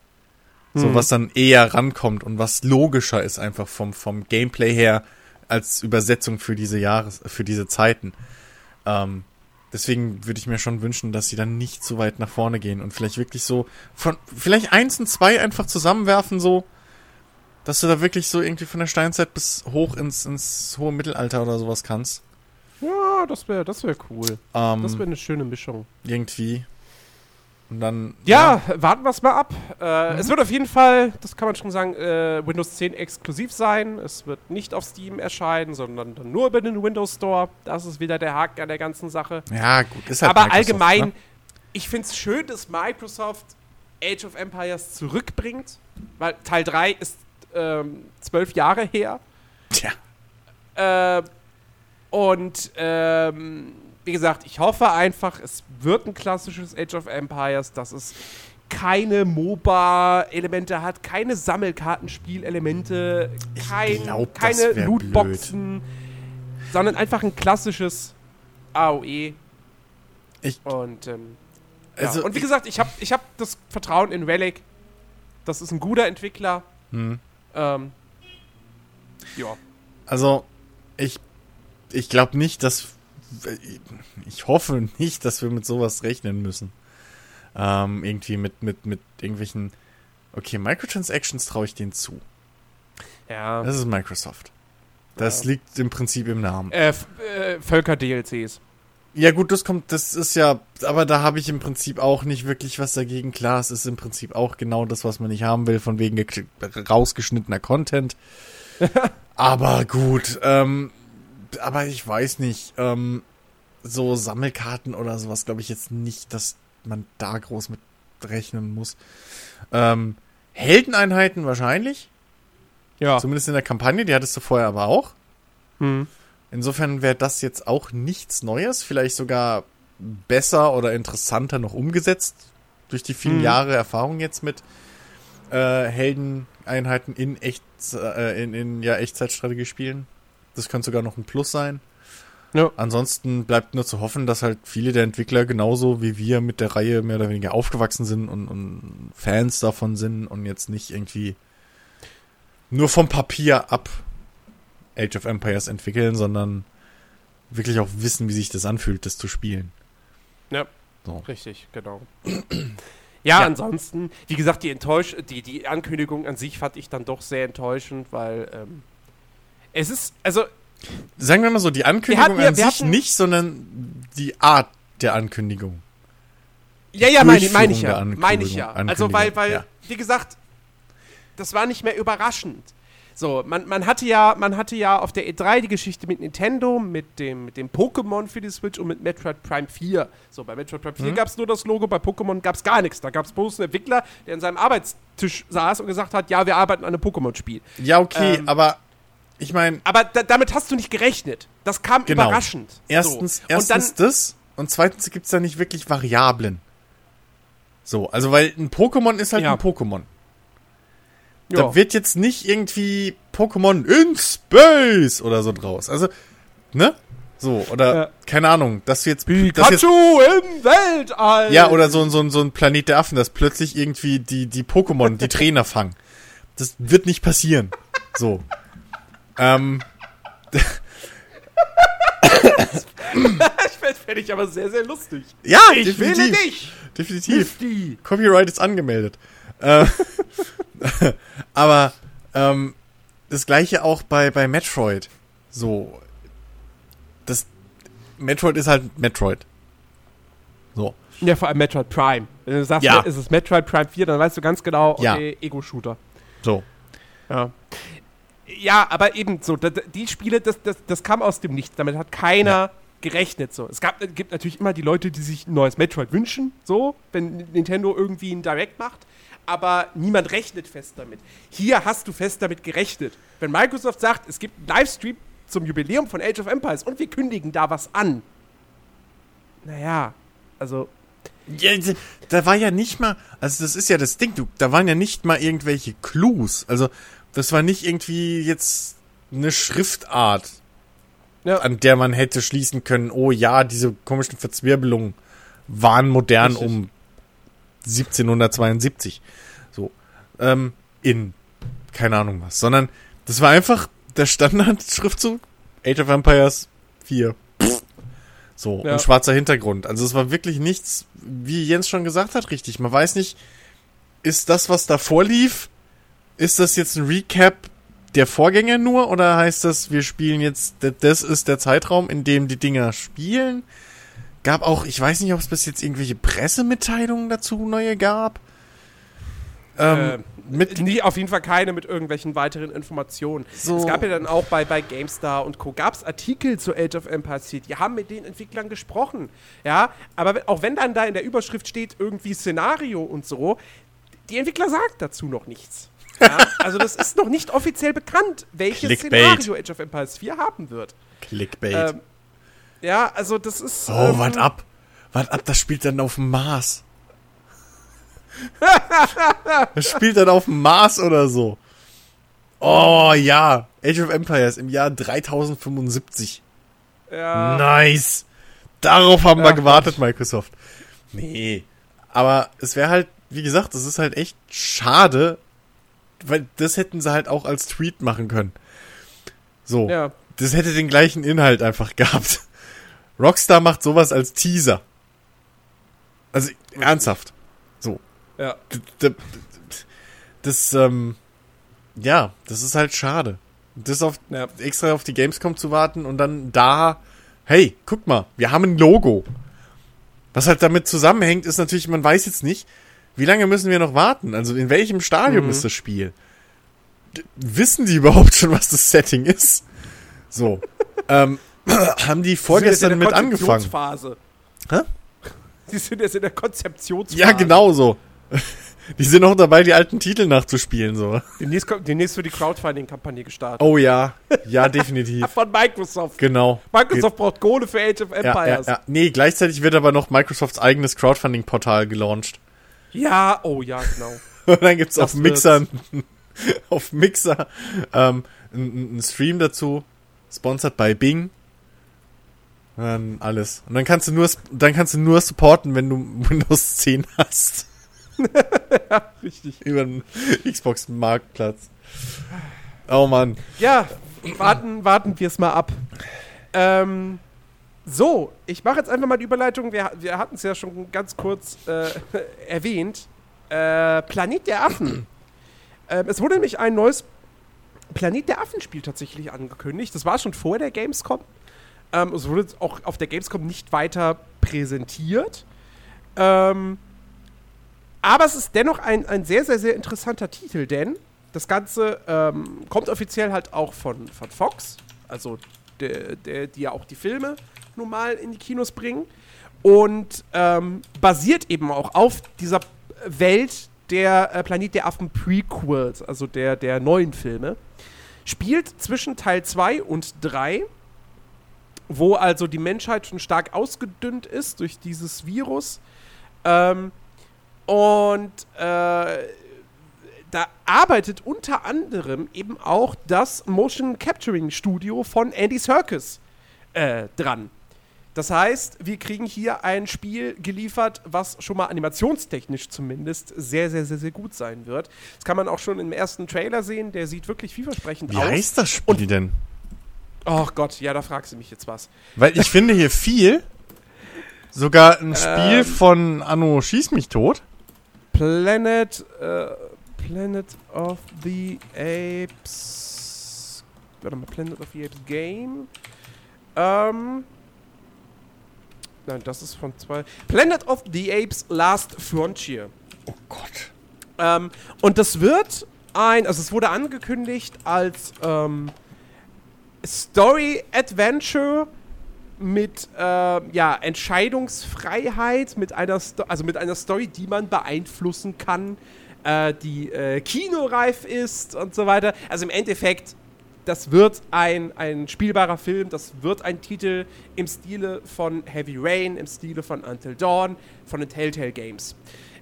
So Mhm. was dann eher rankommt und was logischer ist einfach vom, vom Gameplay her als Übersetzung für diese Jahres, für diese Zeiten. Ähm, deswegen würde ich mir schon wünschen, dass sie dann nicht so weit nach vorne gehen und vielleicht wirklich so von, vielleicht eins und zwei einfach zusammenwerfen, so, dass du da wirklich so irgendwie von der Steinzeit bis hoch ins, ins hohe Mittelalter oder sowas kannst. Ja, das wäre das wär cool. Ähm, Das wäre eine schöne Mischung. irgendwie. Und dann. Ja, warten wir es mal ab. Äh, Es wird auf jeden Fall, das kann man schon sagen, äh, Windows 10 exklusiv sein. Es wird nicht auf Steam erscheinen, sondern dann nur über den Windows Store. Das ist wieder der Haken an der ganzen Sache. Ja, gut, ist halt Aber Microsoft, allgemein, Ne? ich finde es schön, dass Microsoft Age of Empires zurückbringt, weil Teil 3 ist ähm, zwölf Jahre her. Tja. Äh, und ähm, wie gesagt, ich hoffe einfach, es wird ein klassisches Age of Empires, dass es keine MOBA-Elemente hat, keine Sammelkartenspielelemente, kein, glaub, keine Lootboxen, sondern einfach ein klassisches AOE. Ich, Und, ähm, Also ja. und wie gesagt, ich habe ich hab das Vertrauen in Relic. Das ist ein guter Entwickler. hm. Ähm, ja. Also, ich, ich glaube nicht, dass. Ich hoffe nicht, dass wir mit sowas rechnen müssen. Ähm, irgendwie mit, mit, mit irgendwelchen. Okay, Microtransactions traue ich denen zu. Ja. Das ist Microsoft. Das Ja. liegt im Prinzip im Namen. Äh, äh, Völker-DLCs. Ja, gut, das kommt, das ist ja, aber da habe ich im Prinzip auch nicht wirklich was dagegen. Klar, es ist im Prinzip auch genau das, was man nicht haben will, von wegen rausgeschnittener Content. (laughs) aber gut, ähm, aber ich weiß nicht, ähm, so Sammelkarten oder sowas glaube ich jetzt nicht, dass man da groß mit rechnen muss. Ähm, Heldeneinheiten wahrscheinlich, Ja. zumindest in der Kampagne, die hattest du vorher aber auch. Hm. Insofern wäre das jetzt auch nichts Neues, vielleicht sogar besser oder interessanter noch umgesetzt durch die vielen Mhm. Jahre Erfahrung jetzt mit äh, Heldeneinheiten in echt äh, in, in ja Echtzeitstrategie spielen. Das könnte sogar noch ein Plus sein. Ja. Ansonsten bleibt nur zu hoffen, dass halt viele der Entwickler genauso wie wir mit der Reihe mehr oder weniger aufgewachsen sind und, und Fans davon sind und jetzt nicht irgendwie nur vom Papier ab Age of Empires entwickeln, sondern wirklich auch wissen, wie sich das anfühlt, das zu spielen. Ja. So. Richtig, genau. ja, Ja. ansonsten, wie gesagt, die, Enttäusch die, die Ankündigung an sich fand ich dann doch sehr enttäuschend, weil ähm, es ist, also, Sagen wir mal so, die Ankündigung hatten ja- an wir sich hatten- nicht, sondern die Art der Ankündigung. ja, ja, meine mein ich ja, meine ich ja. Also, weil, weil, ja. wie gesagt, das war nicht mehr überraschend. So, man, man hatte ja, man hatte ja auf der E3 die Geschichte mit Nintendo, mit dem, mit dem Pokémon für die Switch und mit Metroid Prime 4. So, bei Metroid Prime 4 Mhm. gab es nur das Logo, bei Pokémon gab es gar nichts. Da gab es bloß einen Entwickler, der an seinem Arbeitstisch saß und gesagt hat, ja, wir arbeiten an einem Pokémon-Spiel. Ja, okay, Ähm, aber ich meine, Aber da, damit hast du nicht gerechnet. Das kam Genau. überraschend. erstens, so. erstens und dann, das und zweitens gibt's da nicht wirklich Variablen. So, also weil ein Pokémon ist halt Ja. ein Pokémon. ja. Da wird jetzt nicht irgendwie Pokémon in Space oder so draus. Also, ne? So, oder, Ja. keine Ahnung, dass du jetzt, dass jetzt Pikachu im Weltall! Ja, oder so, so, so ein Planet der Affen, dass plötzlich irgendwie die, die Pokémon, die (laughs) Trainer fangen. Das wird nicht passieren. So. Ähm, Das fände ich aber sehr, sehr lustig. ja, Ich definitiv. nicht! Definitiv. Die. Copyright ist angemeldet. Äh, (laughs) aber ähm, das gleiche auch bei, bei Metroid. So. Das Metroid ist halt Metroid. So. Ja, vor allem Metroid Prime. Wenn du sagst, Ja. es ist Metroid Prime 4, dann weißt du ganz genau, Ja. okay, Ego-Shooter. So. Ja. Ja, aber eben so, die Spiele, das, das, das kam aus dem Nichts. Damit hat keiner gerechnet. So. Es gab, gibt natürlich immer die Leute, die sich ein neues Metroid wünschen, so, wenn Nintendo irgendwie ein Direct macht. Aber niemand rechnet fest damit. Hier hast du fest damit gerechnet. Wenn Microsoft sagt, es gibt einen Livestream zum Jubiläum von Age of Empires und wir kündigen da was an. Naja, also, Ja, da war ja nicht mal, also das ist ja das Ding, du, da waren ja nicht mal irgendwelche Clues. Also, das war nicht irgendwie jetzt eine Schriftart, ja, an der man hätte schließen können, oh ja, diese komischen Verzwirbelungen waren modern Richtig. um 1772. So. Ähm, in keine Ahnung was. Sondern das war einfach der Standard-Schriftzug Age of Empires 4. So, Ja. und schwarzer Hintergrund. Also es war wirklich nichts, wie Jens schon gesagt hat, richtig. Man weiß nicht, ist das, was da vorlief, ist das jetzt ein Recap der Vorgänger nur oder heißt das, wir spielen jetzt, das ist der Zeitraum, in dem die Dinger spielen? Gab auch, ich weiß nicht, ob es bis jetzt irgendwelche Pressemitteilungen dazu neue gab. Ähm, äh, mit nie, auf jeden Fall keine mit irgendwelchen weiteren Informationen. So. Es gab ja dann auch bei, bei GameStar und Co. gab es Artikel zu Age of Empires 4, die haben mit den Entwicklern gesprochen. Ja, aber auch wenn dann da in der Überschrift steht irgendwie Szenario und so, die Entwickler sagen dazu noch nichts. Ja, (laughs) also das ist noch nicht offiziell bekannt, welches Clickbait. Szenario Age of Empires 4 haben wird. Clickbait. Ähm, ja, also das ist. Oh, ähm, wart ab. Wart ab, das spielt dann auf dem Mars. Das (laughs) spielt dann auf dem Mars oder so. Oh ja. Age of Empires im Jahr 3075. Ja. Nice. Darauf haben ja, wir gewartet, Gott. Microsoft. Nee. Aber es wäre halt, wie gesagt, es ist halt echt schade, weil das hätten sie halt auch als Tweet machen können. So. Ja. Das hätte den gleichen Inhalt einfach (laughs) gehabt. Rockstar macht sowas als Teaser. Also ernsthaft. Ja. Das, das, ähm, ja, das ist halt schade. Das auf, ja. extra auf die Gamescom zu warten und dann da, hey, guck mal, wir haben ein Logo. Was halt damit zusammenhängt, ist natürlich, man weiß jetzt nicht, wie lange müssen wir noch warten? Also in welchem Stadium mhm. ist das Spiel? D wissen die (laughs) überhaupt schon, was das Setting ist? So. (laughs) ähm, (clears throat) haben die vorgestern mit angefangen. Phase. Hä? Sie sind jetzt in der Konzeptionsphase. Ja, genau so. (laughs) Die sind noch dabei, die alten Titel nachzuspielen, so. Demnächst, demnächst wird die Crowdfunding-Kampagne gestartet. Oh ja, ja, definitiv. (laughs) Von Microsoft. Genau. Microsoft Ge braucht Kohle für Age of Empires. Ja, ja, ja. Nee, gleichzeitig wird aber noch Microsofts eigenes Crowdfunding-Portal gelauncht. Ja, oh ja, genau. (laughs) Und dann gibt's das auf Mixer, auf Mixer ähm, einen Stream dazu, sponsored bei Bing. Und dann alles. Und dann kannst du nur, dann kannst du nur supporten, wenn du Windows 10 hast. (laughs) ja, richtig. Über den Xbox-Marktplatz. Oh Mann. Ja, warten, warten wir es mal ab. Ähm, so, ich mache jetzt einfach mal die Überleitung. Wir, wir hatten es ja schon ganz kurz äh, (laughs) erwähnt. Äh, Planet der Affen. (clears throat) äh, es wurde nämlich ein neues Planet der Affen-Spiel tatsächlich angekündigt. Das war schon vor der Gamescom. Ähm, es wurde auch auf der Gamescom nicht weiter präsentiert. Ähm, aber es ist dennoch ein, ein sehr, sehr, sehr interessanter Titel, denn das Ganze ähm, kommt offiziell halt auch von, von Fox, also der, der, die ja auch die Filme nun mal in die Kinos bringen. Und ähm, basiert eben auch auf dieser Welt der äh, Planet der Affen Prequels, also der, der neuen Filme. Spielt zwischen Teil 2 und 3, wo also die Menschheit schon stark ausgedünnt ist durch dieses Virus. Ähm, und äh, da arbeitet unter anderem eben auch das Motion Capturing Studio von Andy Serkis äh, dran. Das heißt, wir kriegen hier ein Spiel geliefert, was schon mal animationstechnisch zumindest sehr, sehr, sehr, sehr gut sein wird. Das kann man auch schon im ersten Trailer sehen. Der sieht wirklich vielversprechend Wie aus. Wie heißt das Spiel Und, denn? Oh Gott, ja, da fragst du mich jetzt was. Weil ich finde hier viel. Sogar ein (laughs) Spiel ähm, von Anno Schieß mich tot. Planet, äh, Planet of the Apes. Warte mal, Planet of the Apes Game. Ähm. Nein, das ist von zwei. Planet of the Apes Last Frontier. Oh Gott. Ähm, und das wird ein, also es wurde angekündigt als ähm, Story Adventure mit äh, ja, Entscheidungsfreiheit, mit einer, Sto also mit einer Story, die man beeinflussen kann, äh, die äh, kinoreif ist und so weiter. Also im Endeffekt das wird ein, ein spielbarer Film, das wird ein Titel im Stile von Heavy Rain, im Stile von Until Dawn, von den Telltale Games.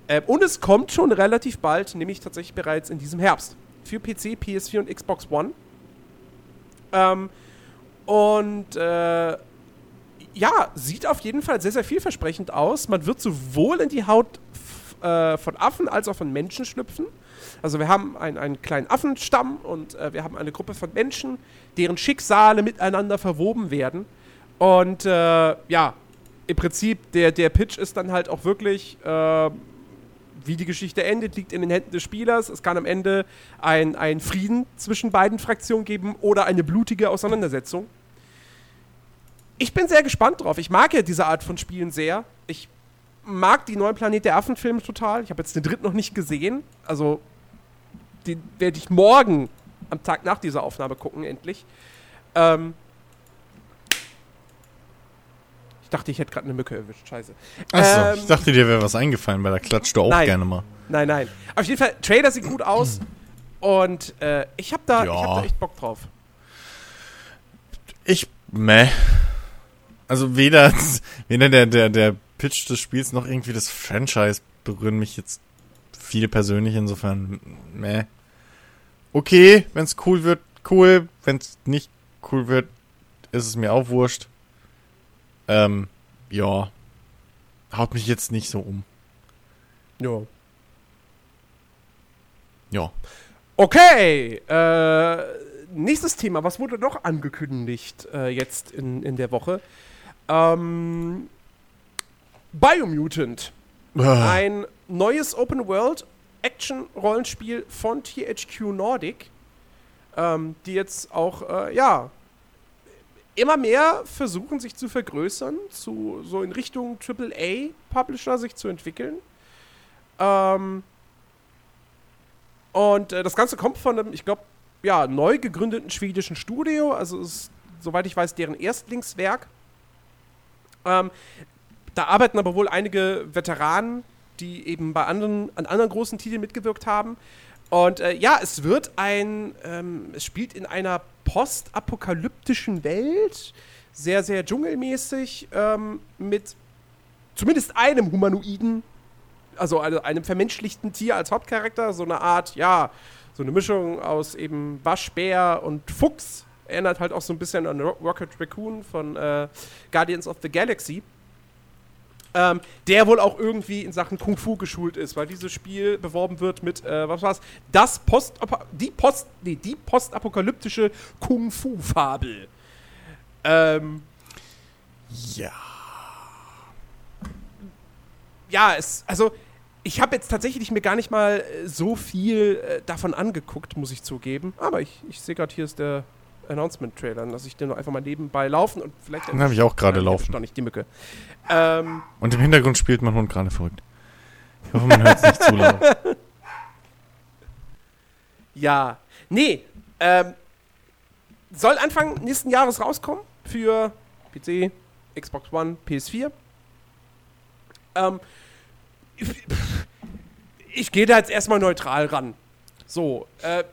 Äh, und es kommt schon relativ bald, nämlich tatsächlich bereits in diesem Herbst. Für PC, PS4 und Xbox One. Ähm, und äh, ja, sieht auf jeden Fall sehr, sehr vielversprechend aus. Man wird sowohl in die Haut äh, von Affen als auch von Menschen schlüpfen. Also wir haben einen, einen kleinen Affenstamm und äh, wir haben eine Gruppe von Menschen, deren Schicksale miteinander verwoben werden. Und äh, ja, im Prinzip, der, der Pitch ist dann halt auch wirklich, äh, wie die Geschichte endet, liegt in den Händen des Spielers. Es kann am Ende ein, Frieden zwischen beiden Fraktionen geben oder eine blutige Auseinandersetzung. Ich bin sehr gespannt drauf. Ich mag ja diese Art von Spielen sehr. Ich mag die neuen Planet der Affen-Filme total. Ich habe jetzt den dritten noch nicht gesehen. Also, den werde ich morgen am Tag nach dieser Aufnahme gucken, endlich. Ähm, ich dachte, ich hätte gerade eine Mücke erwischt. Scheiße. Achso, ähm, ich dachte, dir wäre was eingefallen, weil da klatscht du auch nein, gerne mal. Nein, nein. Auf jeden Fall, Trailer sieht gut aus. Und äh, ich habe da, ja. hab da echt Bock drauf. Ich, meh. Also weder, (laughs) weder der, der, der Pitch des Spiels noch irgendwie das Franchise berühren mich jetzt viel persönlich, insofern, meh. Okay, wenn's cool wird, cool. Wenn's nicht cool wird, ist es mir auch wurscht. Ähm, ja. Haut mich jetzt nicht so um. Ja. Ja. Okay, äh, nächstes Thema. Was wurde noch angekündigt äh, jetzt in, in der Woche? Ähm, Biomutant. Ah. Ein neues Open World Action-Rollenspiel von THQ Nordic, ähm, die jetzt auch, äh, ja, immer mehr versuchen, sich zu vergrößern, zu, so in Richtung AAA-Publisher sich zu entwickeln. Ähm, und äh, das Ganze kommt von einem, ich glaube, ja, neu gegründeten schwedischen Studio, also ist, soweit ich weiß, deren Erstlingswerk. Ähm, da arbeiten aber wohl einige Veteranen, die eben bei anderen, an anderen großen Titeln mitgewirkt haben. Und äh, ja, es wird ein, ähm, es spielt in einer postapokalyptischen Welt, sehr, sehr dschungelmäßig, ähm, mit zumindest einem Humanoiden, also einem vermenschlichten Tier als Hauptcharakter, so eine Art, ja, so eine Mischung aus eben Waschbär und Fuchs. Erinnert halt auch so ein bisschen an Rocket Raccoon von äh, Guardians of the Galaxy ähm, der wohl auch irgendwie in Sachen Kung Fu geschult ist, weil dieses Spiel beworben wird mit, äh, was war's? Das Post, die Post, nee, die postapokalyptische Kung Fu Fabel. Ähm, ja. Ja, es, also ich habe jetzt tatsächlich mir gar nicht mal äh, so viel äh, davon angeguckt, muss ich zugeben. Aber ich, ich sehe gerade, hier ist der Announcement-Trailer. Lass ich den noch einfach mal nebenbei laufen und vielleicht. Den habe ich auch gerade laufen. Doch nicht die Mücke. Ähm, und im Hintergrund spielt mein Hund gerade verrückt. Ich hoffe, man hört es nicht zu laut. (laughs) Ja. Nee. Ähm, soll Anfang nächsten Jahres rauskommen für PC, Xbox One, PS4. Ähm, ich, ich gehe da jetzt erstmal neutral ran. So, äh,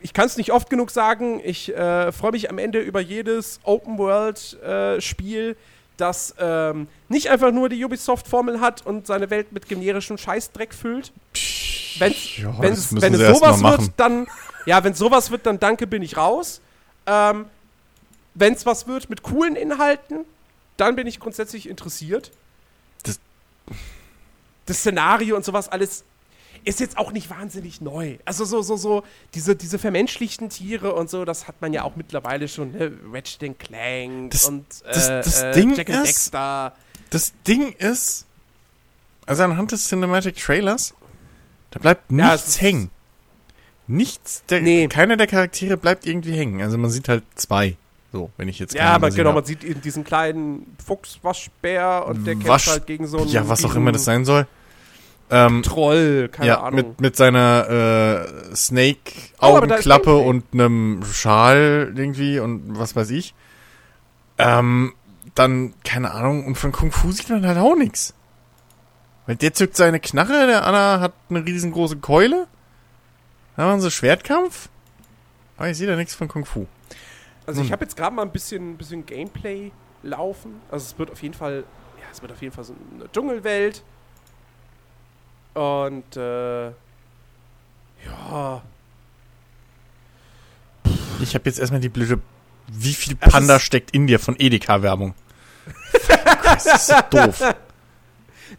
ich kann es nicht oft genug sagen. Ich äh, freue mich am Ende über jedes Open-World-Spiel, äh, das ähm, nicht einfach nur die Ubisoft-Formel hat und seine Welt mit generischem Scheißdreck füllt. Wenn's, ja, wenn's, wenn es sowas wird, dann. Ja, wenn sowas wird, dann danke, bin ich raus. Ähm, wenn es was wird mit coolen Inhalten, dann bin ich grundsätzlich interessiert. Das, das Szenario und sowas alles ist jetzt auch nicht wahnsinnig neu. Also so, so, so, diese, diese vermenschlichten Tiere und so, das hat man ja auch mittlerweile schon, ne? Ratchet Clank das, und das, äh, das äh, Ding Jack ist, Dexter. Das Ding ist, also anhand des Cinematic Trailers, da bleibt nichts ja, hängen. Nichts, der, nee. keiner der Charaktere bleibt irgendwie hängen. Also man sieht halt zwei. So, wenn ich jetzt Ja, aber genau, hab. man sieht eben diesen kleinen Fuchswaschbär und der Wasch, kämpft halt gegen so einen. Ja, was auch immer das sein soll. Ähm, Troll, keine ja, Ahnung. Mit, mit seiner äh, Snake-Augenklappe oh, und einem Schal irgendwie und was weiß ich. Ähm, dann, keine Ahnung, und von Kung Fu sieht man halt auch nichts. Weil der zückt seine Knarre, der Anna hat eine riesengroße Keule. Da haben sie Schwertkampf. Aber ich sehe da nichts von Kung Fu. Also ich habe jetzt gerade mal ein bisschen, bisschen Gameplay laufen. Also es wird auf jeden Fall, ja, es wird auf jeden Fall so eine Dschungelwelt. Und äh, ja. Ich habe jetzt erstmal die blöde. Wie viel Panda steckt in dir von Edeka-Werbung? (laughs) das ist so doof.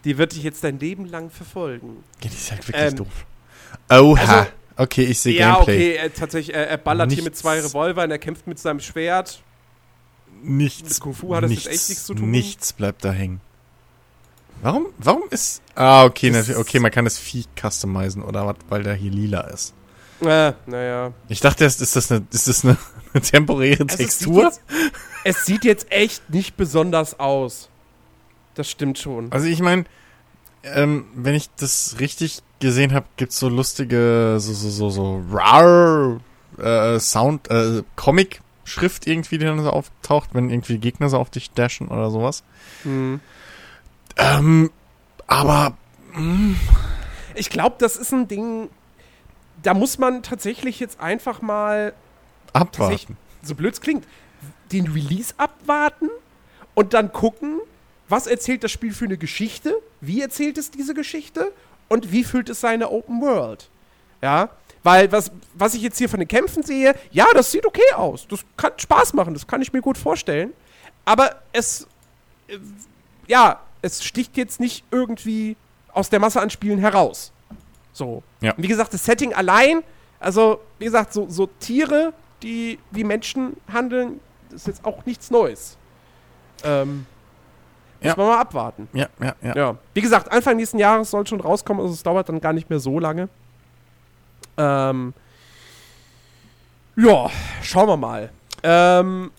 Die wird dich jetzt dein Leben lang verfolgen. Ja, die ist halt wirklich ähm, doof. Oha. Also, okay, ich sehe ja, Gameplay. Ja, okay, tatsächlich, er, er ballert nichts, hier mit zwei Revolvern, er kämpft mit seinem Schwert. Nichts. Mit Kung Fu hat das nichts, jetzt echt nichts zu tun. Nichts bleibt da hängen. Warum, warum ist. Ah, okay, Das natürlich, okay, man kann das Vieh customizen oder was, weil der hier lila ist. Äh, naja. Ich dachte erst, ist das eine, ist das eine, (laughs) eine temporäre Also es, sieht Textur? jetzt, es sieht jetzt echt nicht besonders aus. Das stimmt schon. Also ich meine, ähm, wenn ich das richtig gesehen habe, gibt's so lustige, so, so, so, so rar äh, Sound, äh, Comic-Schrift irgendwie, die dann so auftaucht, wenn irgendwie Gegner so auf dich dashen oder sowas. Hm. Ähm, aber Ich glaube, das ist ein Ding, da muss man tatsächlich jetzt einfach mal, abwarten. so blöd es klingt, den Release abwarten und dann gucken, was erzählt das Spiel für eine Geschichte, wie erzählt es diese Geschichte und wie füllt es seine Open World. Ja, weil was, was ich jetzt hier von den Kämpfen sehe, ja, das sieht okay aus. Das kann Spaß machen, das kann ich mir gut vorstellen. Aber es, äh, ja, es sticht jetzt nicht irgendwie aus der Masse an Spielen heraus. So. Ja. Wie gesagt, das Setting allein, also, wie gesagt, so, so Tiere, die wie Menschen handeln, ist jetzt auch nichts Neues. Ähm, Ja. muss man mal abwarten. Ja, ja, ja. Ja. Wie gesagt, Anfang nächsten Jahres soll schon rauskommen, also es dauert dann gar nicht mehr so lange. Ähm, ja, schauen wir mal. Ähm,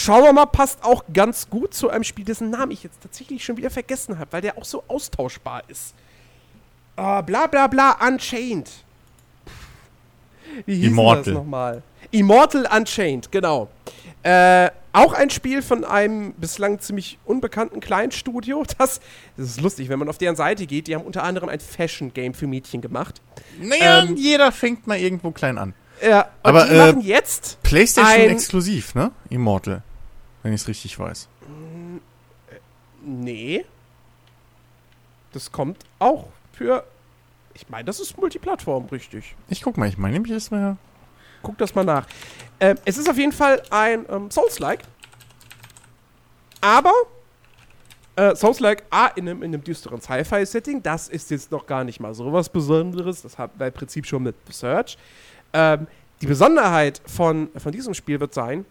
schauen wir mal, passt auch ganz gut zu einem Spiel, dessen Namen ich jetzt tatsächlich schon wieder vergessen habe, weil der auch so austauschbar ist. Äh, bla bla bla Unchained. Wie hieß Immortal. das nochmal? Immortal Unchained, genau. Äh, auch ein Spiel von einem bislang ziemlich unbekannten Kleinstudio. (laughs) Das, das ist lustig, wenn man auf deren Seite geht. Die haben unter anderem ein Fashion-Game für Mädchen gemacht. Naja, Ähm, jeder fängt mal irgendwo klein an. Ja, und Aber, die äh, machen jetzt PlayStation exklusiv, ne? Immortal. Wenn ich es richtig weiß. Nee. Das kommt auch für. Ich meine, das ist Multiplattform, richtig. Ich guck mal, ich meine nämlich ist mir. Guck das mal nach. Ähm, es ist auf jeden Fall ein ähm, Souls-like. Aber äh, Souls-like A in einem, in einem düsteren Sci-Fi-Setting. Das ist jetzt noch gar nicht mal so was Besonderes. Das hat wir im Prinzip schon mit The Search. Ähm, die Besonderheit von, von diesem Spiel wird sein,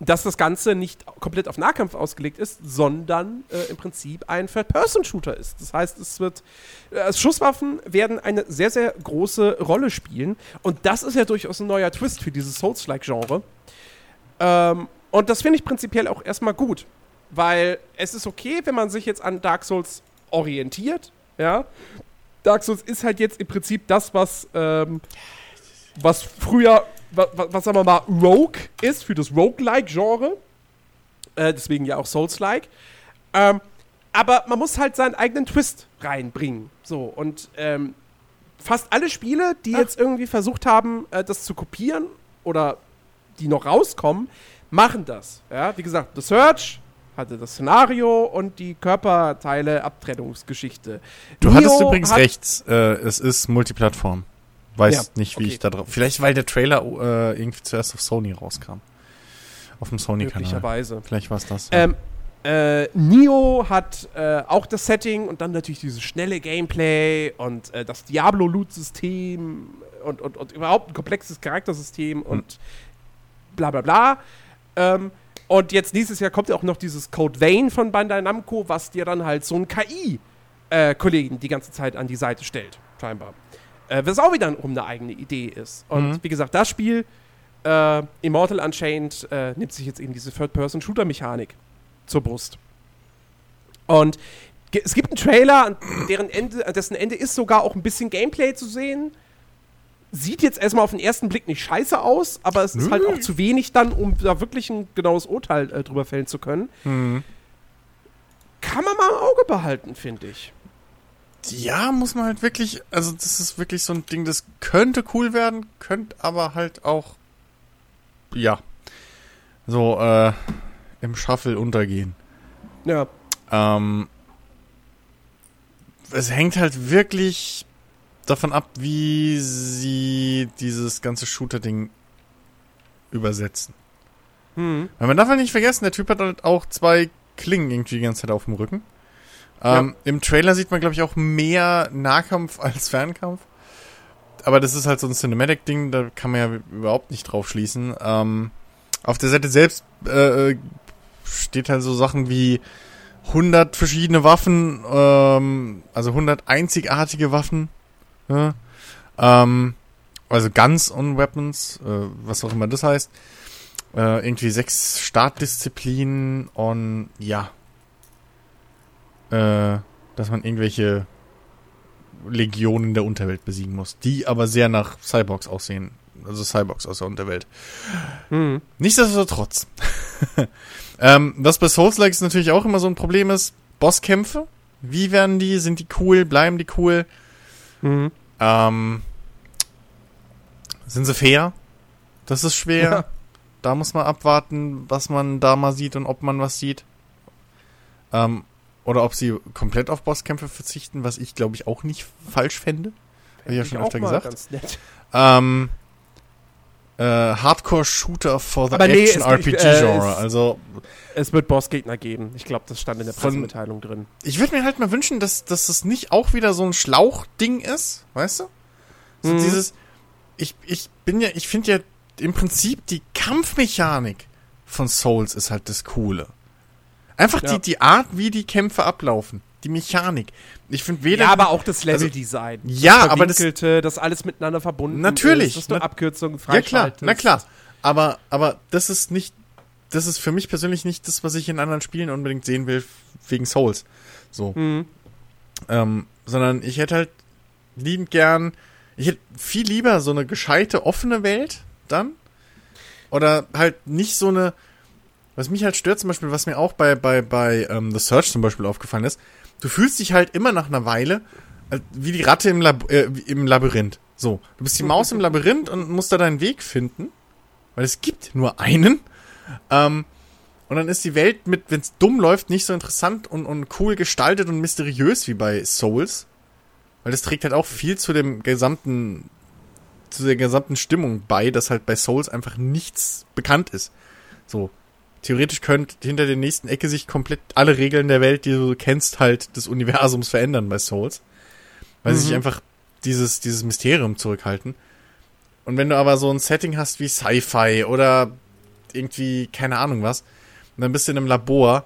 dass das Ganze nicht komplett auf Nahkampf ausgelegt ist, sondern äh, im Prinzip ein Third-Person-Shooter ist. Das heißt, es wird äh, Schusswaffen werden eine sehr, sehr große Rolle spielen. Und das ist ja durchaus ein neuer Twist für dieses Souls-like-Genre. Ähm, und das finde ich prinzipiell auch erstmal gut. Weil es ist okay, wenn man sich jetzt an Dark Souls orientiert. Ja. Dark Souls ist halt jetzt im Prinzip das, was, ähm, was früher, was, was sagen wir mal, Rogue ist für das Roguelike-Genre. Äh, deswegen ja auch Souls-like. Ähm, aber man muss halt seinen eigenen Twist reinbringen. So, und ähm, fast alle Spiele, die jetzt irgendwie versucht haben, äh, das zu kopieren oder die noch rauskommen, machen das. Ja, wie gesagt, The Search hatte das Szenario und die Körperteile-Abtrennungsgeschichte. Du Nioh hattest übrigens hat- recht, äh, es ist Multiplattform. Weiß Ja, nicht, wie okay. ich da drauf. Vielleicht, weil der Trailer äh, irgendwie zuerst auf Sony rauskam. Auf dem Sony-Kanal. Möglicherweise. Vielleicht war es das. Ähm, äh, Nio hat äh, auch das Setting und dann natürlich dieses schnelle Gameplay und äh, das Diablo-Loot-System und, und, und überhaupt ein komplexes Charaktersystem und bla bla bla. Ähm, und jetzt nächstes Jahr kommt ja auch noch dieses Code Vein von Bandai Namco, was dir dann halt so ein KI-Kollegen die ganze Zeit an die Seite stellt, scheinbar. Äh, was auch wiederum eine eigene Idee ist. Und Mhm. wie gesagt, das Spiel, äh, Immortal Unchained, äh, nimmt sich jetzt eben diese Third-Person-Shooter-Mechanik zur Brust. Und es gibt einen Trailer, an deren Ende, an dessen Ende ist sogar auch ein bisschen Gameplay zu sehen. Sieht jetzt erstmal auf den ersten Blick nicht scheiße aus, aber es ist Nö. halt auch zu wenig dann, um da wirklich ein genaues Urteil äh, drüber fällen zu können. Mhm. Kann man mal im Auge behalten, finde ich. Ja, muss man halt wirklich, also das ist wirklich so ein Ding, das könnte cool werden, könnte aber halt auch, ja, so äh, im Shuffle untergehen. Ja. Ähm, es hängt halt wirklich davon ab, wie sie dieses ganze Shooter-Ding übersetzen. Hm. Weil man darf halt nicht vergessen, der Typ hat halt auch zwei Klingen irgendwie die ganze Zeit auf dem Rücken. Ähm, Im Trailer sieht man, glaube ich, auch mehr Nahkampf (laughs) als Fernkampf. Aber das ist halt so ein Cinematic-Ding, da kann man ja überhaupt nicht drauf schließen. Ähm, auf der Seite selbst äh, steht halt so Sachen wie 100 verschiedene Waffen, ähm, also 100 einzigartige Waffen. Ja? Ähm, also Guns und Weapons, äh, was auch immer das heißt. Äh, irgendwie sechs Startdisziplinen und ja. Äh, dass man irgendwelche Legionen der Unterwelt besiegen muss, die aber sehr nach Cyborgs aussehen. Also Cyborgs aus der Unterwelt. Hm. Nichtsdestotrotz. (laughs) ähm, was bei Souls-Likes natürlich auch immer so ein Problem ist, Bosskämpfe. Wie werden die? Sind die cool? Bleiben die cool? Mhm. Ähm, sind sie fair? Das ist schwer. Ja. Da muss man abwarten, was man da mal sieht und ob man was sieht. Ähm, oder ob sie komplett auf Bosskämpfe verzichten, was ich glaube ich auch nicht falsch fände. Hab ich ja schon öfter gesagt. Ähm, äh, Hardcore-Shooter for the nee, Action-RPG-Genre. äh, also, Es wird Bossgegner geben. Ich glaube, das stand in der Pressemitteilung drin. ich würde mir halt mal wünschen, dass, dass es nicht auch wieder so ein Schlauchding ist, weißt du? So Mhm. dieses, ich, ich bin ja, ich finde ja im Prinzip die Kampfmechanik von Souls ist halt das Coole. Einfach Ja. die, die Art, wie die Kämpfe ablaufen. Die Mechanik. Ich finde weder. Ja, aber auch das Leveldesign. Ja, das aber das- das alles miteinander verbunden Natürlich. ist, dass du Na- Abkürzungen Ja klar, na klar. Aber, aber das ist nicht, das ist für mich persönlich nicht das, was ich in anderen Spielen unbedingt sehen will, wegen Souls. So. Mhm. Ähm, sondern ich hätte halt liebend gern, ich hätte viel lieber so eine gescheite, offene Welt dann. Oder halt nicht so eine, was mich halt stört zum Beispiel, was mir auch bei, bei, bei ähm, The Search zum Beispiel aufgefallen ist, du fühlst dich halt immer nach einer Weile äh, wie die Ratte im, Lab äh, im Labyrinth. So, du bist die (laughs) Maus im Labyrinth und musst da deinen Weg finden, weil es gibt nur einen. Ähm, und dann ist die Welt mit, wenn es dumm läuft, nicht so interessant und, und cool gestaltet und mysteriös wie bei Souls. Weil das trägt halt auch viel zu dem gesamten, zu der gesamten Stimmung bei, dass halt bei Souls einfach nichts bekannt ist. So. Theoretisch könnte hinter der nächsten Ecke sich komplett alle Regeln der Welt, die du kennst, halt des Universums verändern bei Souls. Weil sie sich Mhm. einfach dieses, dieses Mysterium zurückhalten. Und wenn du aber so ein Setting hast wie Sci-Fi oder irgendwie, keine Ahnung was, und dann bist du in einem Labor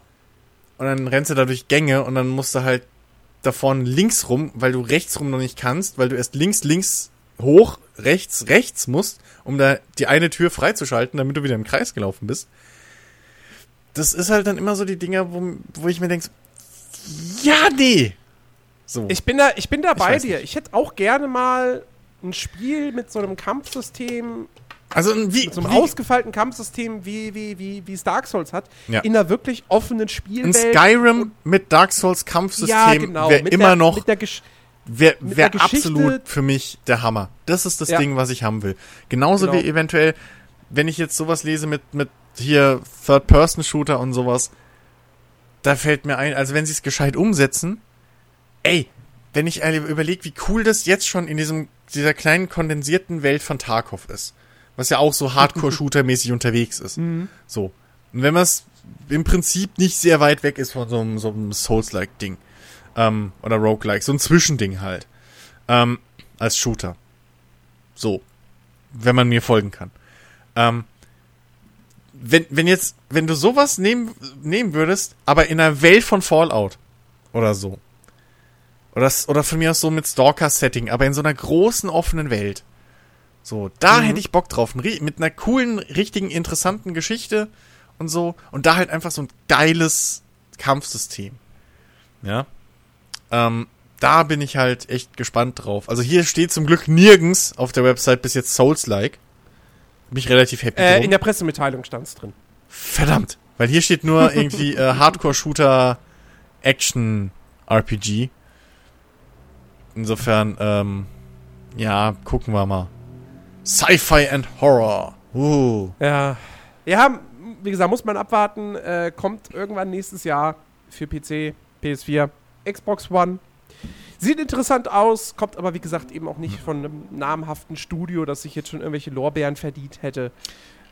und dann rennst du da durch Gänge und dann musst du halt da vorne links rum, weil du rechts rum noch nicht kannst, weil du erst links, links, hoch, rechts, rechts musst, um da die eine Tür freizuschalten, damit du wieder im Kreis gelaufen bist. Das ist halt dann immer so die Dinger, wo, wo ich mir denke, ja, nee. So. Ich bin da, ich bin da Ich bei dir. Ich hätte auch gerne mal ein Spiel mit so einem Kampfsystem, also wie, mit so einem wie ausgefeilten Kampfsystem, wie, wie, wie, wie es Dark Souls hat, Ja. in einer wirklich offenen ein Spielwelt. Skyrim mit Dark Souls Kampfsystem ja, genau. wäre immer der, noch wäre wär absolut für mich der Hammer. Das ist das Ja. Ding, was ich haben will. Genauso Genau. wie eventuell, wenn ich jetzt sowas lese mit, mit hier Third-Person-Shooter und sowas, da fällt mir ein, also wenn sie es gescheit umsetzen, ey, wenn ich überlege, wie cool das jetzt schon in diesem, dieser kleinen kondensierten Welt von Tarkov ist, was ja auch so Hardcore-Shooter-mäßig (laughs) unterwegs ist. Mhm. So. Und wenn man es im Prinzip nicht sehr weit weg ist von so einem, so einem Souls-like-Ding. Ähm, oder Roguelike, so ein Zwischending halt. Ähm, als Shooter. So. Wenn man mir folgen kann. Ähm, wenn, wenn jetzt, wenn du sowas nehmen, nehmen würdest, aber in einer Welt von Fallout oder so. Oder, oder von mir aus so mit Stalker-Setting, aber in so einer großen offenen Welt. So, da Mhm. hätte ich Bock drauf. Mit einer coolen, richtigen, interessanten Geschichte und so. Und da halt einfach so ein geiles Kampfsystem. Ja. Ähm, da bin ich halt echt gespannt drauf. Also hier steht zum Glück nirgends auf der Website bis jetzt Souls-like. Bin ich relativ happy äh, in der Pressemitteilung stand es drin. Verdammt. Weil hier steht nur irgendwie äh, Hardcore-Shooter Action RPG. Insofern, ähm, ja, gucken wir mal. Sci-Fi and Horror. Uh. Ja. Ja, wie gesagt, muss man abwarten. Äh, kommt irgendwann nächstes Jahr für PC, PS4, Xbox One. Sieht interessant aus, kommt aber wie gesagt eben auch nicht von einem namhaften Studio, das sich jetzt schon irgendwelche Lorbeeren verdient hätte.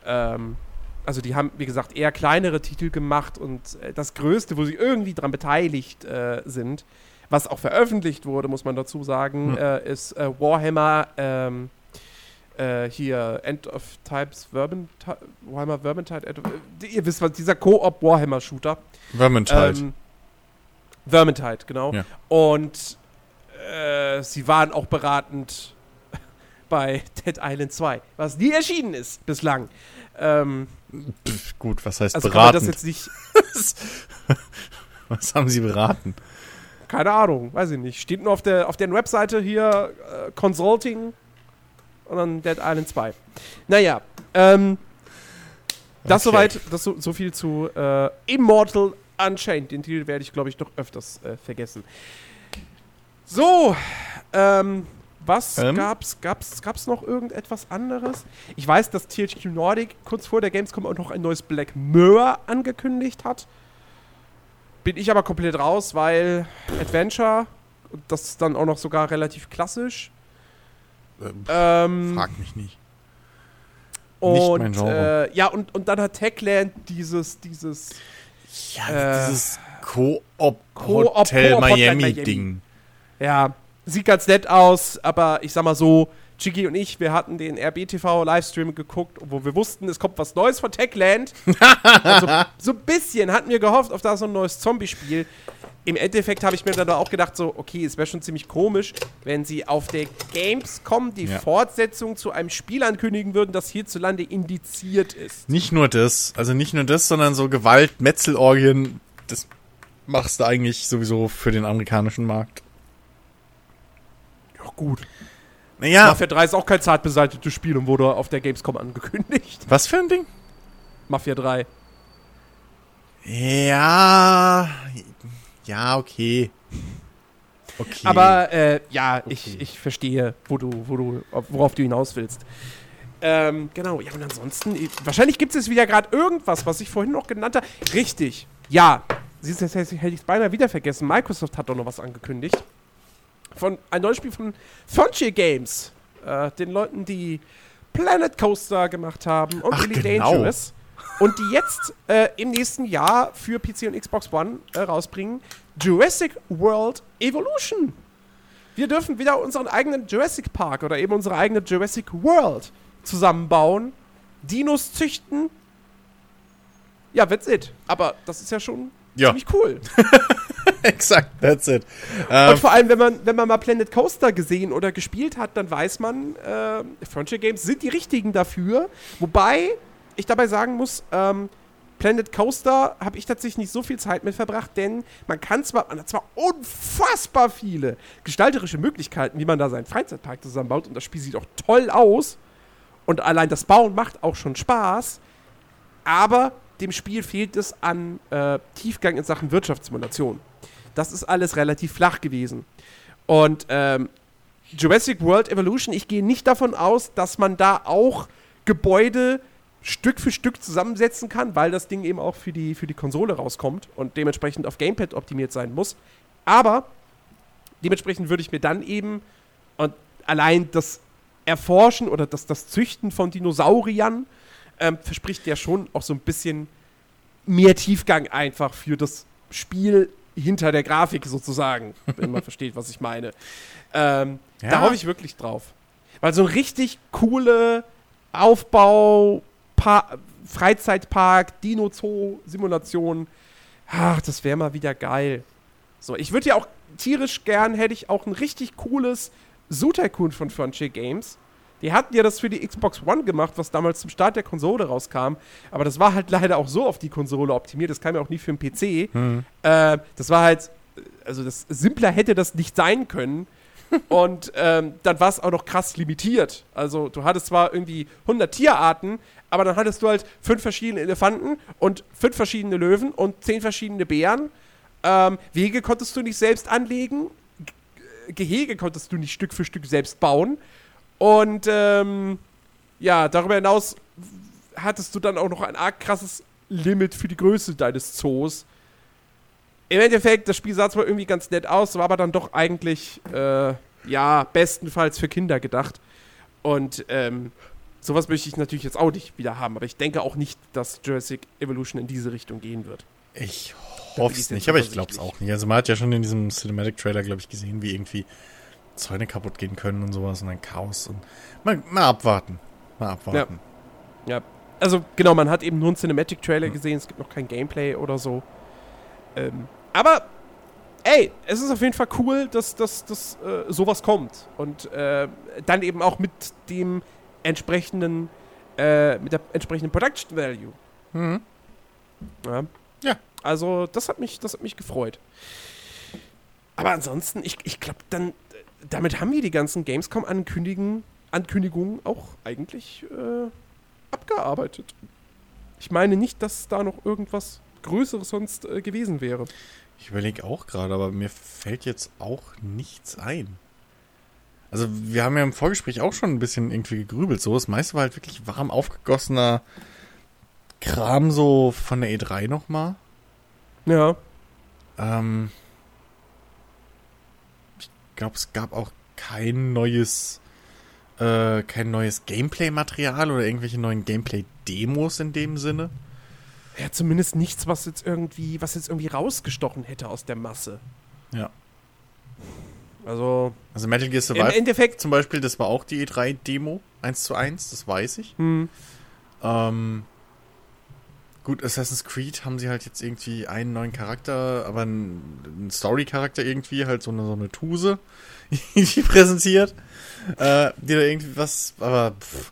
Ähm, also die haben, wie gesagt, eher kleinere Titel gemacht und äh, das Größte, wo sie irgendwie dran beteiligt äh, sind, was auch veröffentlicht wurde, muss man dazu sagen, Hm. äh, ist äh, Warhammer ähm, äh, hier End of Types Vermintide, Warhammer Vermintide, End of, äh, ihr wisst was, dieser Co-op Warhammer Shooter. Vermintide. Ähm, Vermintide, genau. Ja. Und äh, sie waren auch beratend (laughs) bei Dead Island 2, was nie erschienen ist bislang. Ähm, Pff, gut, was heißt also man das beraten? jetzt nicht, (laughs) Was haben sie beraten? keine Ahnung, weiß ich nicht. Steht nur auf der auf deren Webseite hier äh, Consulting und dann Dead Island 2. Naja, ähm, das Okay. soweit, das so, so viel zu äh, Immortal Unchained. Den Titel werde ich, glaube ich, noch öfters äh, vergessen. So, ähm, was Ähm? gab's, gab's, gab's noch irgendetwas anderes? Ich weiß, dass THQ Nordic kurz vor der Gamescom auch noch ein neues Black Mirror angekündigt hat. Bin ich aber komplett raus, weil Adventure, das ist dann auch noch sogar relativ klassisch. Ähm, Ähm, Frag mich nicht. und, mein Genre. Äh, ja, und, und dann hat Techland dieses, dieses Ja, Äh, dieses Koop- Hotel Koop Ja, sieht ganz nett aus, aber ich sag mal so, Chigi und ich, wir hatten den RBTV Livestream geguckt, wo wir wussten, es kommt was Neues von Techland. (laughs) also, so ein bisschen hatten wir gehofft auf da so ein neues Zombie-Spiel. Im Endeffekt habe ich mir dann auch gedacht, so, okay, es wäre schon ziemlich komisch, wenn sie auf der Gamescom die Ja. Fortsetzung zu einem Spiel ankündigen würden, das hierzulande indiziert ist. Nicht nur das, also nicht nur das, sondern so Gewalt, Metzelorgien, das machst du eigentlich sowieso für den amerikanischen Markt. Ja, gut. Naja, Mafia 3 ist auch kein zart beseitetes Spiel und wurde auf der Gamescom angekündigt. was für ein Ding? Mafia 3. Ja, ja, okay. Okay. Aber äh, ja, ich, Okay. ich verstehe, wo du, wo du, worauf du hinaus willst. Ähm, genau, ja, und ansonsten, wahrscheinlich gibt es wieder gerade irgendwas, was ich vorhin noch genannt habe. Richtig, ja. Siehst du, jetzt hätte ich es beinahe wieder vergessen. Microsoft hat doch noch was angekündigt. Von, ein neues Spiel von Frontier Games. Äh, den Leuten, die Planet Coaster gemacht haben und Ach, Really genau. Dangerous. Und die jetzt äh, im nächsten Jahr für PC und Xbox One äh, rausbringen. Jurassic World Evolution. Wir dürfen wieder unseren eigenen Jurassic Park oder eben unsere eigene Jurassic World zusammenbauen, Dinos züchten. Ja, that's it. Aber das ist ja schon Ja. ziemlich cool. (laughs) (laughs) exakt, that's it. Ähm, Und vor allem, wenn man, wenn man mal Planet Coaster gesehen oder gespielt hat, dann weiß man, äh, Frontier Games sind die richtigen dafür. Wobei ich dabei sagen muss, ähm, Planet Coaster habe ich tatsächlich nicht so viel Zeit mit verbracht, denn man kann zwar, man hat zwar unfassbar viele gestalterische Möglichkeiten, wie man da seinen Freizeitpark zusammenbaut und das Spiel sieht auch toll aus und allein das Bauen macht auch schon Spaß, aber dem Spiel fehlt es an äh, Tiefgang in Sachen Wirtschaftssimulation. Das ist alles relativ flach gewesen. Und ähm, Jurassic World Evolution, ich gehe nicht davon aus, dass man da auch Gebäude Stück für Stück zusammensetzen kann, weil das Ding eben auch für die, für die Konsole rauskommt und dementsprechend auf Gamepad optimiert sein muss. Aber dementsprechend würde ich mir dann eben und allein das Erforschen oder das, das Züchten von Dinosauriern ähm, verspricht ja schon auch so ein bisschen mehr Tiefgang einfach für das Spiel hinter der Grafik sozusagen, (laughs) wenn man versteht, was ich meine. Ähm, Ja. Da hoffe ich wirklich drauf. Weil so ein richtig coole Aufbau, Pa- Freizeitpark, Dino-Zoo-Simulation, ach, das wäre mal wieder geil. So, ich würde ja auch tierisch gern, hätte ich auch ein richtig cooles Zoo Tycoon von Frontier Games. Die hatten ja das für die Xbox One gemacht, was damals zum Start der Konsole rauskam. Aber das war halt leider auch so auf die Konsole optimiert. Das kam ja auch nie für den PC. hm. Äh, das war halt, also das simpler hätte das nicht sein können. (laughs) Und ähm, dann war es auch noch krass limitiert. Also du hattest zwar irgendwie 100 Tierarten, aber dann hattest du halt fünf verschiedene Elefanten und fünf verschiedene Löwen und zehn verschiedene Bären. Ähm, Wege konntest du nicht selbst anlegen. G Gehege konntest du nicht Stück für Stück selbst bauen. Und ähm, ja, darüber hinaus hattest du dann auch noch ein arg krasses Limit für die Größe deines Zoos. Im Endeffekt, das Spiel sah zwar irgendwie ganz nett aus, war aber dann doch eigentlich, äh, ja, bestenfalls für Kinder gedacht. Und ähm, sowas möchte ich natürlich jetzt auch nicht wieder haben, aber ich denke auch nicht, dass Jurassic Evolution in diese Richtung gehen wird. Ich hoffe es nicht, aber ich glaube es auch nicht. Also man hat ja schon in diesem Cinematic-Trailer, glaube ich, gesehen, wie irgendwie Zäune kaputt gehen können und sowas und ein Chaos. Und mal, mal abwarten. Mal abwarten. Ja, also genau, man hat eben nur einen Cinematic-Trailer gesehen, es gibt noch kein Gameplay oder so. Ähm, aber ey, es ist auf jeden Fall cool, dass, dass, dass äh, sowas kommt. Und äh, dann eben auch mit dem entsprechenden, äh, mit der entsprechenden Production Value. Mhm. Ja. Ja. Also, das hat mich, das hat mich gefreut. Aber ansonsten, ich, ich glaube, dann, damit haben wir die ganzen Gamescom-Ankündigungen Ankündigungen auch eigentlich äh, abgearbeitet. Ich meine nicht, dass da noch irgendwas Größeres sonst äh, gewesen wäre. Ich überlege auch gerade, aber mir fällt jetzt auch nichts ein. Also wir haben ja im Vorgespräch auch schon ein bisschen irgendwie gegrübelt. So, das meiste war halt wirklich warm aufgegossener Kram so von der E3 nochmal. Ja. Ähm, glaube, es gab auch kein neues, äh, kein neues Gameplay-Material oder irgendwelche neuen Gameplay-Demos in dem Sinne. Ja, zumindest nichts, was jetzt irgendwie, was jetzt irgendwie rausgestochen hätte aus der Masse. Ja. Also. Also Metal Gear Im Survive Endeffekt. zum Beispiel, das war auch die E3-Demo, 1 zu 1, das weiß ich. Hm, Ähm, gut, Assassin's Creed haben sie halt jetzt irgendwie einen neuen Charakter, aber einen, Story-Charakter irgendwie, halt so eine, so eine Tuse, (laughs) die präsentiert. Äh, die da irgendwie was, aber pff,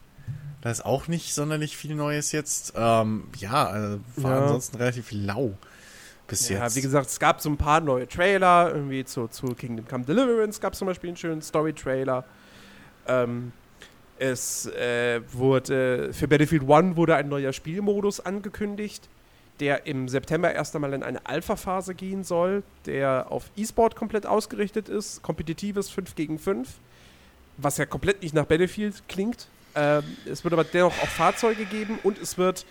da ist auch nicht sonderlich viel Neues jetzt. Ähm, ja, also war Ja. ansonsten relativ lau bis ja, jetzt. wie gesagt, es gab so ein paar neue Trailer. Irgendwie zu, zu Kingdom Come Deliverance gab es zum Beispiel einen schönen Story-Trailer. Ähm, es äh, wurde für Battlefield 1 wurde ein neuer Spielmodus angekündigt, der im September erst einmal in eine Alpha-Phase gehen soll, der auf E-Sport komplett ausgerichtet ist, kompetitives 5 gegen 5, was ja komplett nicht nach Battlefield klingt. Ähm, es wird aber dennoch auch Fahrzeuge geben und es wird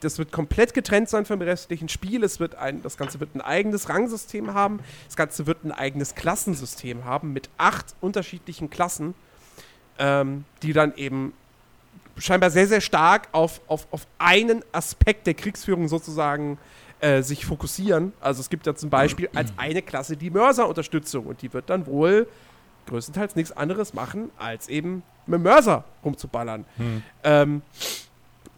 das wird komplett getrennt sein vom restlichen Spiel. Es wird ein, das Ganze wird ein eigenes Rangsystem haben. Das Ganze wird ein eigenes Klassensystem haben mit acht unterschiedlichen Klassen, ähm, die dann eben scheinbar sehr, sehr stark auf, auf, auf einen Aspekt der Kriegsführung sozusagen äh, sich fokussieren. Also es gibt ja zum Beispiel als eine Klasse die Mörserunterstützung und die wird dann wohl größtenteils nichts anderes machen, als eben mit Mörser rumzuballern. Hm. Ähm,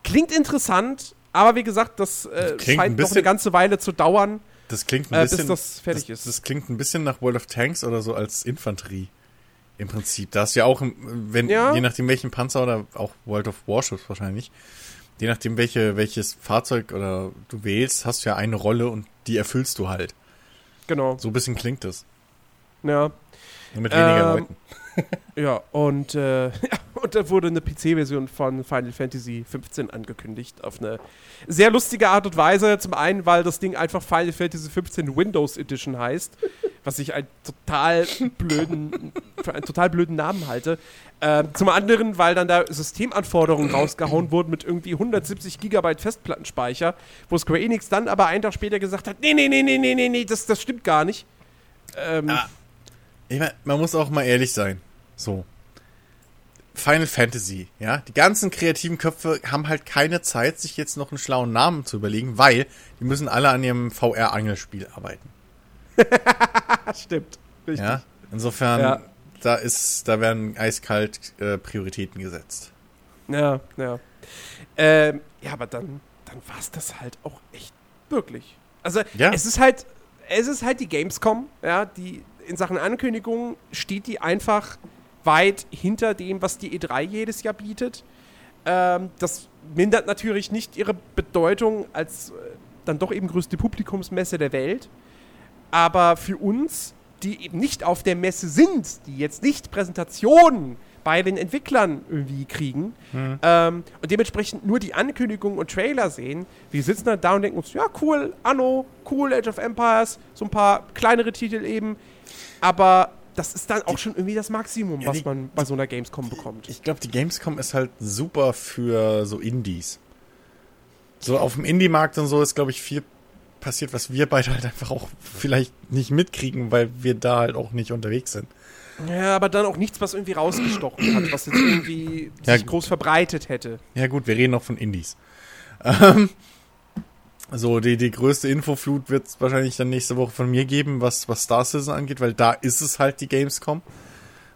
klingt interessant, aber wie gesagt, das äh, Klingt scheint ein noch eine ganze Weile zu dauern. Das klingt ein Äh, bis bisschen. das fertig das, ist. Das klingt ein bisschen nach World of Tanks oder so als Infanterie. Im Prinzip. Da hast du ja auch, wenn, Ja. je nachdem welchen Panzer oder auch World of Warships wahrscheinlich, je nachdem welche, welches Fahrzeug oder du wählst, hast du ja eine Rolle und die erfüllst du halt. Genau. So ein bisschen klingt das. Ja. Nur mit weniger Ähm, Leuten. (laughs) Ja, und, äh, (laughs) und da wurde eine PC-Version von Final Fantasy 15 angekündigt. Auf eine sehr lustige Art und Weise. Zum einen, weil das Ding einfach Final Fantasy 15 Windows Edition heißt, was ich einen total blöden, für einen total blöden Namen halte. Ähm, zum anderen, weil dann da Systemanforderungen rausgehauen wurden mit irgendwie 170 Gigabyte Festplattenspeicher, wo Square Enix dann aber einen Tag später gesagt hat, nee, nee, nee, nee, nee, nee, nee, das, das stimmt gar nicht. Ähm, Ah. Ich mein, man muss auch mal ehrlich sein. So. Final Fantasy, ja. Die ganzen kreativen Köpfe haben halt keine Zeit, sich jetzt noch einen schlauen Namen zu überlegen, weil die müssen alle an ihrem VR-Angelspiel arbeiten. (laughs) stimmt. Richtig. Ja. Insofern, Ja. da ist, da werden eiskalt äh, Prioritäten gesetzt. Ja, ja. Ähm, ja, aber dann, dann war es das halt auch echt wirklich. Also Ja. es ist halt, es ist halt die Gamescom, ja, die in Sachen Ankündigungen steht die einfach weit hinter dem, was die E3 jedes Jahr bietet. Ähm, das mindert natürlich nicht ihre Bedeutung als äh, dann doch eben größte Publikumsmesse der Welt. Aber für uns, die eben nicht auf der Messe sind, die jetzt nicht Präsentationen bei den Entwicklern irgendwie kriegen ähm, und dementsprechend nur die Ankündigungen und Trailer sehen, wir sitzen dann da und denken uns, ja cool, Anno, cool, Age of Empires, so ein paar kleinere Titel eben, aber das ist dann auch schon irgendwie das Maximum, Ja, was die- man bei so einer Gamescom bekommt. Ich glaube, die Gamescom ist halt super für so Indies. So auf dem Indie-Markt und so ist, glaube ich, viel passiert, was wir beide halt einfach auch vielleicht nicht mitkriegen, weil wir da halt auch nicht unterwegs sind. Ja, aber dann auch nichts, was irgendwie rausgestochen hat, was jetzt irgendwie Ja, sich groß verbreitet hätte. Ja gut, wir reden noch von Indies. Ähm, so, die, die größte Infoflut wird es wahrscheinlich dann nächste Woche von mir geben, was, was Star Citizen angeht, weil da ist es halt die Gamescom,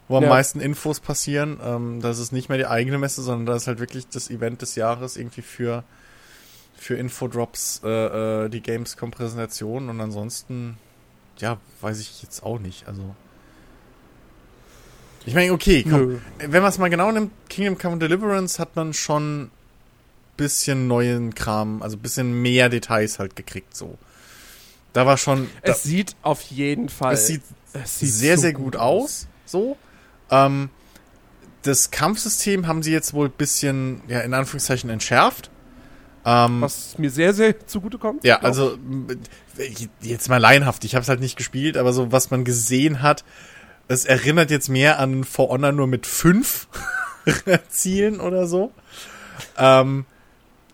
wo am Ja. meisten Infos passieren. Ähm, das ist nicht mehr die eigene Messe, sondern das ist halt wirklich das Event des Jahres irgendwie für, für Infodrops, äh, äh, die Gamescom-Präsentation und ansonsten ja, weiß ich jetzt auch nicht. Also. Ich meine, okay, komm, Nö. wenn man es mal genau nimmt, Kingdom Come Deliverance hat man schon bisschen neuen Kram, also bisschen mehr Details halt gekriegt, so. Da war schon. Da, Es sieht auf jeden Fall. es sieht es sieht sehr, so sehr gut aus. So. Ähm, das Kampfsystem haben sie jetzt wohl ein bisschen, ja, in Anführungszeichen entschärft. Ähm, Was mir sehr, sehr (laughs) zugutekommt. ja, also jetzt mal laienhaft, ich habe es halt nicht gespielt, aber so was man gesehen hat, es erinnert jetzt mehr an For Honor nur mit fünf (laughs) Zielen oder so. Ähm,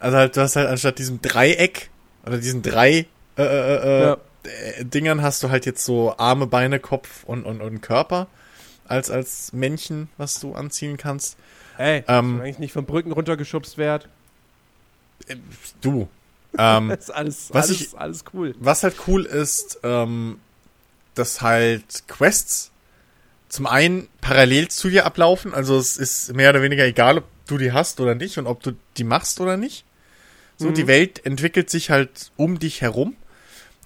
also halt, du hast halt anstatt diesem Dreieck oder diesen drei äh, äh, äh, Ja. äh, Dingern hast du halt jetzt so Arme, Beine, Kopf und, und, und Körper als, als Männchen, was du anziehen kannst. Ey, Ähm, ähm, eigentlich nicht von Brücken runtergeschubst werd. Du. (laughs) Ähm, Das ist alles, was alles, ich- alles cool. Was halt cool ist, ähm, dass halt Quests zum einen parallel zu dir ablaufen, also es ist mehr oder weniger egal, ob du die hast oder nicht und ob du die machst oder nicht. So, Mhm. die Welt entwickelt sich halt um dich herum.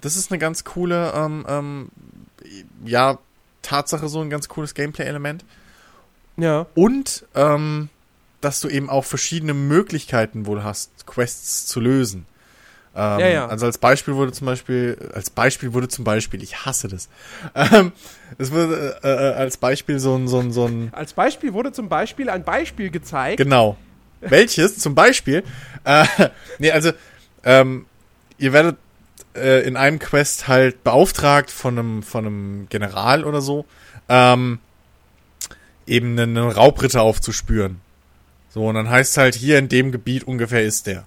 Das ist eine ganz coole, ähm, ähm, ja, Tatsache, so ein ganz cooles Gameplay-Element. Ja. Und ähm, dass du eben auch verschiedene Möglichkeiten wohl hast, Quests zu lösen. Ähm, Ja, ja. Also als Beispiel wurde zum Beispiel, als Beispiel wurde zum Beispiel, ich hasse das. Ähm, es wurde äh, äh, als Beispiel so ein, so ein, so ein, Als Beispiel wurde zum Beispiel ein Beispiel gezeigt. genau. Welches zum Beispiel? Äh, nee, also ähm, ihr werdet äh, in einem Quest halt beauftragt von einem, von einem General oder so, ähm, eben einen Raubritter aufzuspüren. So, und dann heißt halt, hier in dem Gebiet ungefähr ist der.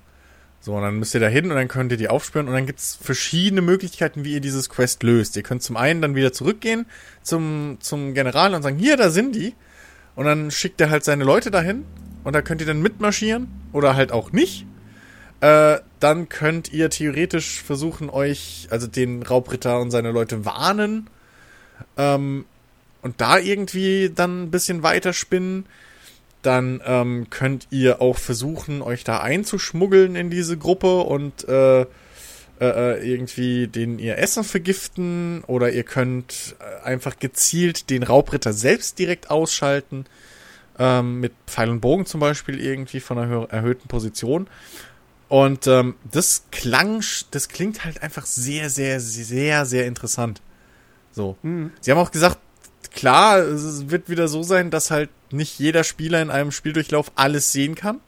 So, und dann müsst ihr da hin und dann könnt ihr die aufspüren und dann gibt's verschiedene Möglichkeiten, wie ihr dieses Quest löst. Ihr könnt zum einen dann wieder zurückgehen zum, zum General und sagen, hier, da sind die. Und dann schickt er halt seine Leute dahin und da könnt ihr dann mitmarschieren oder halt auch nicht. Äh, dann könnt ihr theoretisch versuchen, euch, also den Raubritter und seine Leute warnen. Ähm, und da irgendwie dann ein bisschen weiterspinnen. Dann ähm, könnt ihr auch versuchen, euch da einzuschmuggeln in diese Gruppe und äh, äh, äh, irgendwie den ihr Essen vergiften. Oder ihr könnt äh, einfach gezielt den Raubritter selbst direkt ausschalten. Ähm, mit Pfeil und Bogen zum Beispiel irgendwie von einer hö- erhöhten Position. Und ähm, das klang, das klingt halt einfach sehr, sehr, sehr, sehr interessant. So. Mhm. Sie haben auch gesagt, klar, es wird wieder so sein, dass halt nicht jeder Spieler in einem Spieldurchlauf alles sehen kann.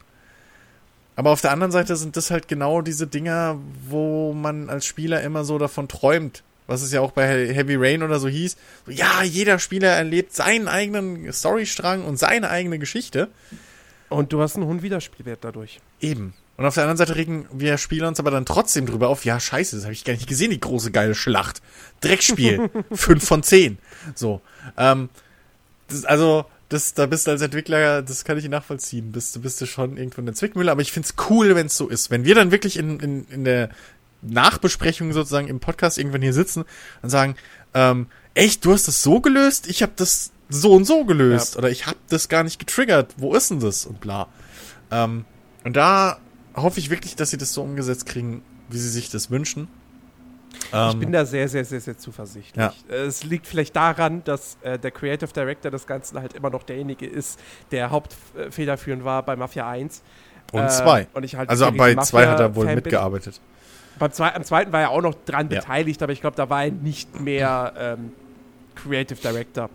Aber auf der anderen Seite sind das halt genau diese Dinger, wo man als Spieler immer so davon träumt. Was es ja auch bei Heavy Rain oder so hieß. Ja, jeder Spieler erlebt seinen eigenen Storystrang und seine eigene Geschichte. Und du hast einen hohen Wiederspielwert dadurch. Eben. Und auf der anderen Seite regen wir Spieler uns aber dann trotzdem drüber auf, ja, scheiße, das habe ich gar nicht gesehen, die große geile Schlacht. Dreckspiel. (laughs) Fünf von zehn. So. Ähm, das, also, das, da bist du als Entwickler, das kann ich nachvollziehen. Bist du bist du schon irgendwo in der Zwickmühle, aber ich find's cool, wenn es so ist. Wenn wir dann wirklich in, in, in der Nachbesprechung sozusagen im Podcast irgendwann hier sitzen und sagen, ähm, echt, du hast das so gelöst? Ich habe das so und so gelöst. Ja. Oder ich habe das gar nicht getriggert. Wo ist denn das? Und bla. Ähm, und da hoffe ich wirklich, dass sie das so umgesetzt kriegen, wie sie sich das wünschen. Ich Ähm, bin da sehr, sehr, sehr, sehr zuversichtlich. Ja. Äh, Es liegt vielleicht daran, dass äh, der Creative Director des Ganzen halt immer noch derjenige ist, der hauptfederführend war bei Mafia 1. und Äh, zwei. Und ich halt Also bei zwei hat er wohl bin. mitgearbeitet. Beim zwei, am zweiten war er auch noch dran Ja. beteiligt, aber ich glaube, da war er nicht mehr ähm, Creative Director.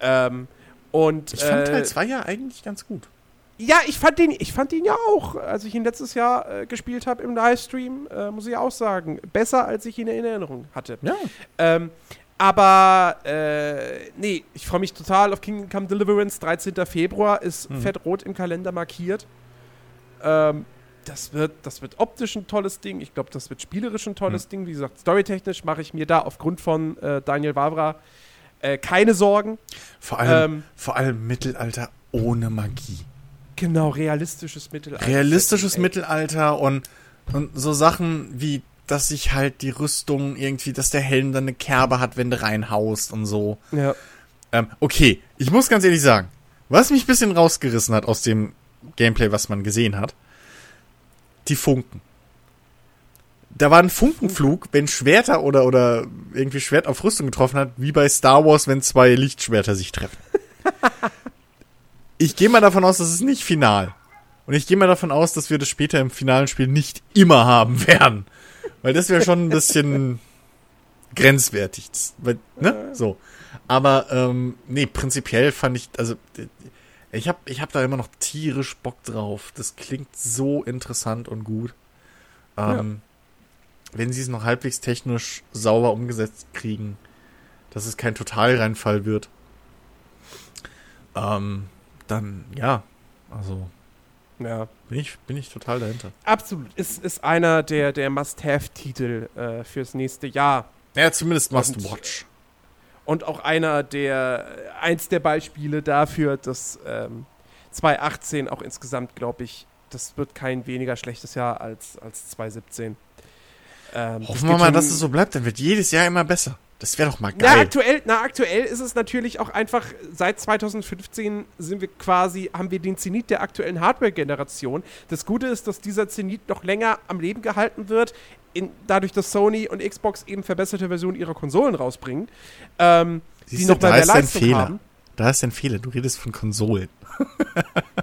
Ähm, und, Ich fand äh, Teil 2 ja eigentlich ganz gut. Ja, ich fand den, ich fand ihn ja auch, als ich ihn letztes Jahr äh, gespielt habe im Livestream, äh, muss ich auch sagen, besser als ich ihn in Erinnerung hatte. Ja. Ähm, aber äh, nee, ich freue mich total auf Kingdom Come Deliverance. 13. Februar ist Mhm. fett-rot im Kalender markiert. Ähm, das wird, das wird optisch ein tolles Ding. Ich glaube, das wird spielerisch ein tolles Mhm. Ding. Wie gesagt, storytechnisch mache ich mir da aufgrund von äh, Daniel Wavra äh, keine Sorgen. Vor allem, Ähm, vor allem Mittelalter ohne Magie. Genau, realistisches Mittelalter. Realistisches Ey, Mittelalter und, und so Sachen wie, dass sich halt die Rüstung irgendwie, dass der Helm dann eine Kerbe hat, wenn du reinhaust und so. Ja. Ähm, okay, ich muss ganz ehrlich sagen, was mich ein bisschen rausgerissen hat aus dem Gameplay, was man gesehen hat, die Funken. da war ein Funkenflug, wenn Schwerter oder, oder irgendwie Schwert auf Rüstung getroffen hat, wie bei Star Wars, wenn zwei Lichtschwerter sich treffen. (laughs) ich gehe mal davon aus, das ist nicht final. Und ich gehe mal davon aus, dass wir das später im finalen Spiel nicht immer haben (laughs) werden. Weil das wäre schon ein bisschen grenzwertig. Weil, ne? So. Aber ähm, nee, prinzipiell fand ich, also ich habe ich hab da immer noch tierisch Bock drauf. Das klingt so interessant und gut. Ähm, ja. Wenn sie es noch halbwegs technisch sauber umgesetzt kriegen, dass es kein Totalreinfall wird, ähm, dann ja, also ja. Bin ich, bin ich total dahinter. Absolut. Ist, ist einer der, der Must-Have-Titel äh, fürs nächste Jahr. Ja, zumindest Must-Watch. Und auch einer der, eins der Beispiele dafür, dass ähm, 2018 auch insgesamt, glaube ich, das wird kein weniger schlechtes Jahr als, als 2017. Ähm, Hoffen wir mal, dass es so bleibt, dann wird jedes Jahr immer besser. Das wäre doch mal geil. Na aktuell, na, aktuell ist es natürlich auch einfach, seit 2015 sind wir quasi, haben wir den Zenit der aktuellen Hardware-Generation. Das Gute ist, dass dieser Zenit noch länger am Leben gehalten wird, in, dadurch, dass Sony und Xbox eben verbesserte Versionen ihrer Konsolen rausbringen. Ähm, Siehst die noch mal mehr Leistung Fehler. haben. Da ist ein Fehler, du redest von Konsolen.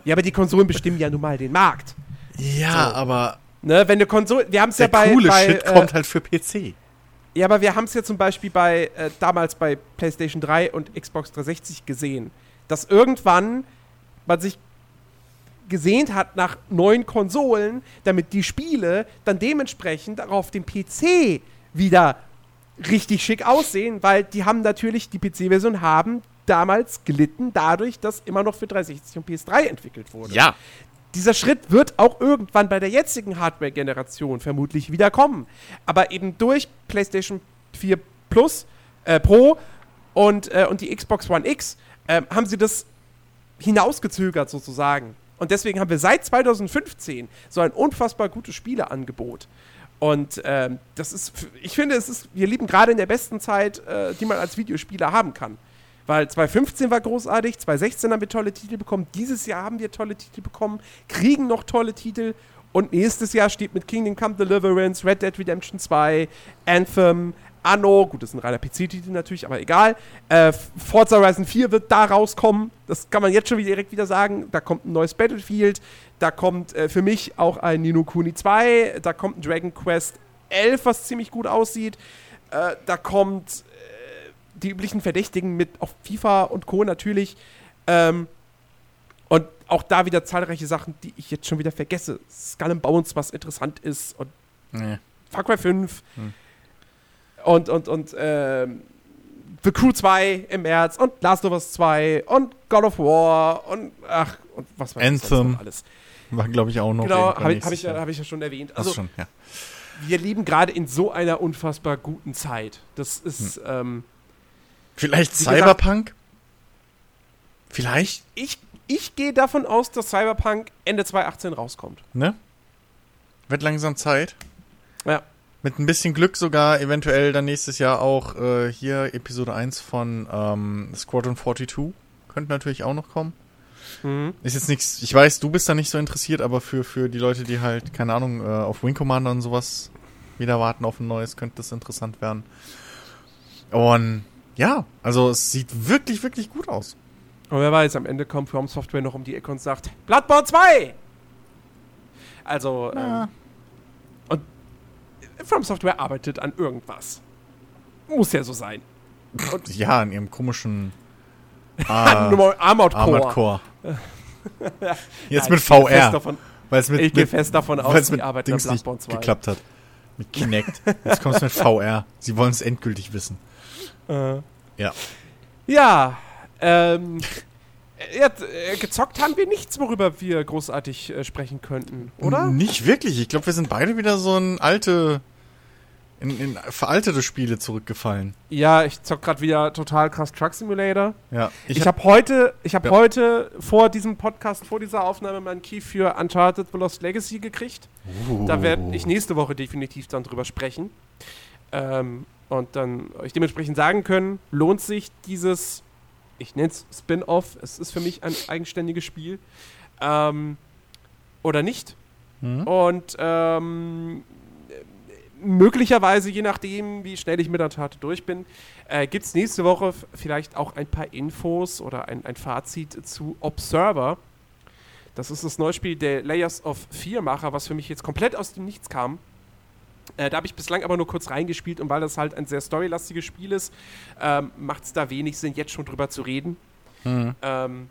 ja, aber die Konsolen bestimmen ja nun mal den Markt. Ja, so. aber. Ne, wenn eine Konsole, wir haben es ja bei. coole bei, Shit äh, kommt halt für PC. Ja, aber wir haben es ja zum Beispiel bei äh, damals bei PlayStation 3 und Xbox 360 gesehen, dass irgendwann man sich gesehnt hat nach neuen Konsolen, damit die Spiele dann dementsprechend auch auf dem PC wieder richtig schick aussehen, weil die haben natürlich, die PC-Version haben damals gelitten dadurch, dass immer noch für 360 und PS3 entwickelt wurde. Ja dieser Schritt wird auch irgendwann bei der jetzigen Hardware-Generation vermutlich wieder kommen. Aber eben durch PlayStation 4 Plus, äh, Pro und, äh, und die Xbox One X äh, haben sie das hinausgezögert sozusagen. Und deswegen haben wir seit 2015 so ein unfassbar gutes Spieleangebot. Und ähm, das ist, ich finde, es ist, wir lieben gerade in der besten Zeit, äh, die man als Videospieler haben kann. Weil 2015 war großartig, 2016 haben wir tolle Titel bekommen, dieses Jahr haben wir tolle Titel bekommen, kriegen noch tolle Titel und nächstes Jahr steht mit Kingdom Come Deliverance, Red Dead Redemption 2, Anthem, Anno, gut, das ist ein reiner PC-Titel natürlich, aber egal. Äh, Forza Horizon 4 wird da rauskommen, das kann man jetzt schon direkt wieder sagen. Da kommt ein neues Battlefield, da kommt äh, für mich auch ein Nino Kuni 2, da kommt ein Dragon Quest 11, was ziemlich gut aussieht. Äh, da kommt die üblichen Verdächtigen mit auf FIFA und Co. natürlich. Ähm, und auch da wieder zahlreiche Sachen, die ich jetzt schon wieder vergesse. Skull and Bones, was interessant ist. Und nee. Far Cry 5. Hm. Und, und, und, ähm, The Crew 2 im März und Last of Us 2 und God of War und ach, und was weiß Anthem ich alles. War, glaube ich, auch noch. Genau, habe ich, hab ich, hab ich ja schon erwähnt. Also, schon, ja. wir leben gerade in so einer unfassbar guten Zeit. Das ist, hm. ähm, Vielleicht Cyberpunk? Gesagt, Vielleicht? Ich, ich gehe davon aus, dass Cyberpunk Ende 2018 rauskommt. Ne? Wird langsam Zeit. Ja. Mit ein bisschen Glück sogar eventuell dann nächstes Jahr auch äh, hier Episode 1 von ähm, Squadron 42. Könnte natürlich auch noch kommen. Mhm. Ist jetzt nichts, ich weiß, du bist da nicht so interessiert, aber für, für die Leute, die halt, keine Ahnung, äh, auf Wing Commander und sowas wieder warten auf ein neues, könnte das interessant werden. Und ja, also es sieht wirklich, wirklich gut aus. Und wer weiß, am Ende kommt From Software noch um die Ecke und sagt, Bloodborne 2! Also, ähm, und From Software arbeitet an irgendwas. Muss ja so sein. Und (laughs) ja, an ihrem komischen äh, Armored Core. Armored Core. Jetzt ja, mit VR. Davon, weil's mit, ich gehe fest davon aus, die arbeiten an Bloodborne 2. geklappt hat. Mit Kinect. Jetzt kommst du mit VR. Sie wollen es endgültig wissen. Äh. Ja. Ja, ähm, (laughs) ja, äh, gezockt haben wir nichts, worüber wir großartig äh, sprechen könnten, oder? Nicht wirklich. Ich glaube, wir sind beide wieder so ein alte, in, in veraltete Spiele zurückgefallen. Ja, ich zock gerade wieder total krass Truck Simulator. Ja. Ich, ich habe hab heute, ich habe ja. heute vor diesem Podcast, vor dieser Aufnahme meinen Key für Uncharted The Lost Legacy gekriegt. Uh. Da werde ich nächste Woche definitiv dann drüber sprechen. Ähm, und dann euch dementsprechend sagen können, lohnt sich dieses, ich nenne es Spin-off, es ist für mich ein eigenständiges Spiel, ähm, oder nicht. Mhm. Und ähm, möglicherweise, je nachdem, wie schnell ich mit der Tat durch bin, äh, gibt es nächste Woche vielleicht auch ein paar Infos oder ein, ein Fazit zu Observer. Das ist das neue Spiel der Layers of Fear Macher, was für mich jetzt komplett aus dem Nichts kam. Äh, da habe ich bislang aber nur kurz reingespielt und weil das halt ein sehr storylastiges Spiel ist, ähm, macht es da wenig Sinn, jetzt schon drüber zu reden. Mhm. Ähm,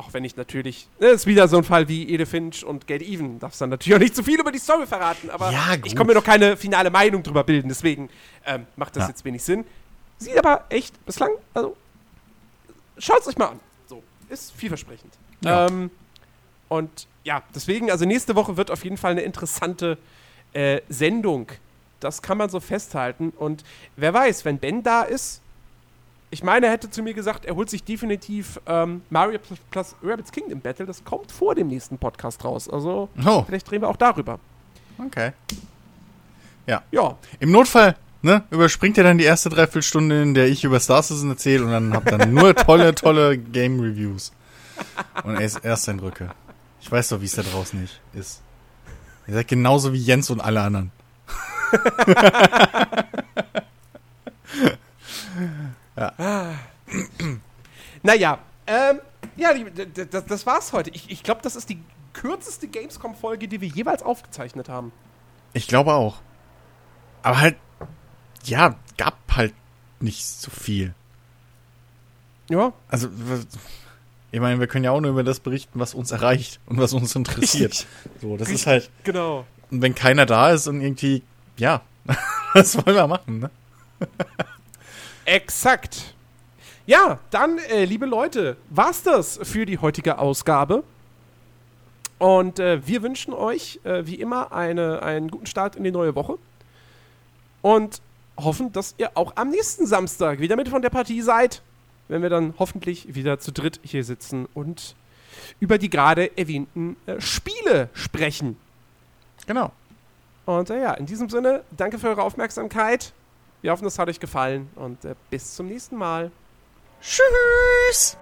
auch wenn ich natürlich, das ne, ist wieder so ein Fall wie Ede Finch und Gate Even, darf dann natürlich auch nicht zu viel über die Story verraten, aber ja, ich kann mir noch keine finale Meinung drüber bilden, deswegen ähm, macht das ja. jetzt wenig Sinn. Sieht aber echt bislang, also schaut es euch mal an. So, ist vielversprechend. Ja. Ähm, und ja, deswegen, also nächste Woche wird auf jeden Fall eine interessante äh, Sendung. Das kann man so festhalten. Und wer weiß, wenn Ben da ist, ich meine, er hätte zu mir gesagt, er holt sich definitiv ähm, Mario plus, Rabbits Kingdom Battle. Das kommt vor dem nächsten Podcast raus. Also oh. vielleicht drehen wir auch darüber. Okay. Ja. Ja. Im Notfall, ne, überspringt er dann die erste Dreiviertelstunde, in der ich über Star Citizen erzähle und dann habt dann nur (laughs) tolle, tolle Game Reviews. Und Ersteindrücke. Ich weiß doch, wie es da draußen nicht ist. Ihr seid genauso wie Jens und alle anderen. (laughs) ja. naja, ähm, ja, das, das war's heute. Ich, ich glaube, das ist die kürzeste Gamescom-Folge, die wir jeweils aufgezeichnet haben. Ich glaube auch. Aber halt, ja, gab halt nicht so viel. Ja. Also, ich meine, wir können ja auch nur über das berichten, was uns erreicht und was uns interessiert. So, das Richtig, ist halt. Genau. Und wenn keiner da ist und irgendwie, ja, (laughs) was wollen wir machen, ne? Exakt. Ja, dann, äh, liebe Leute, war's das für die heutige Ausgabe. Und äh, wir wünschen euch, äh, wie immer, eine, einen guten Start in die neue Woche. Und hoffen, dass ihr auch am nächsten Samstag wieder mit von der Partie seid wenn wir dann hoffentlich wieder zu dritt hier sitzen und über die gerade erwähnten äh, Spiele sprechen. Genau. Und äh, ja, in diesem Sinne, danke für eure Aufmerksamkeit. Wir hoffen, es hat euch gefallen und äh, bis zum nächsten Mal. Tschüss!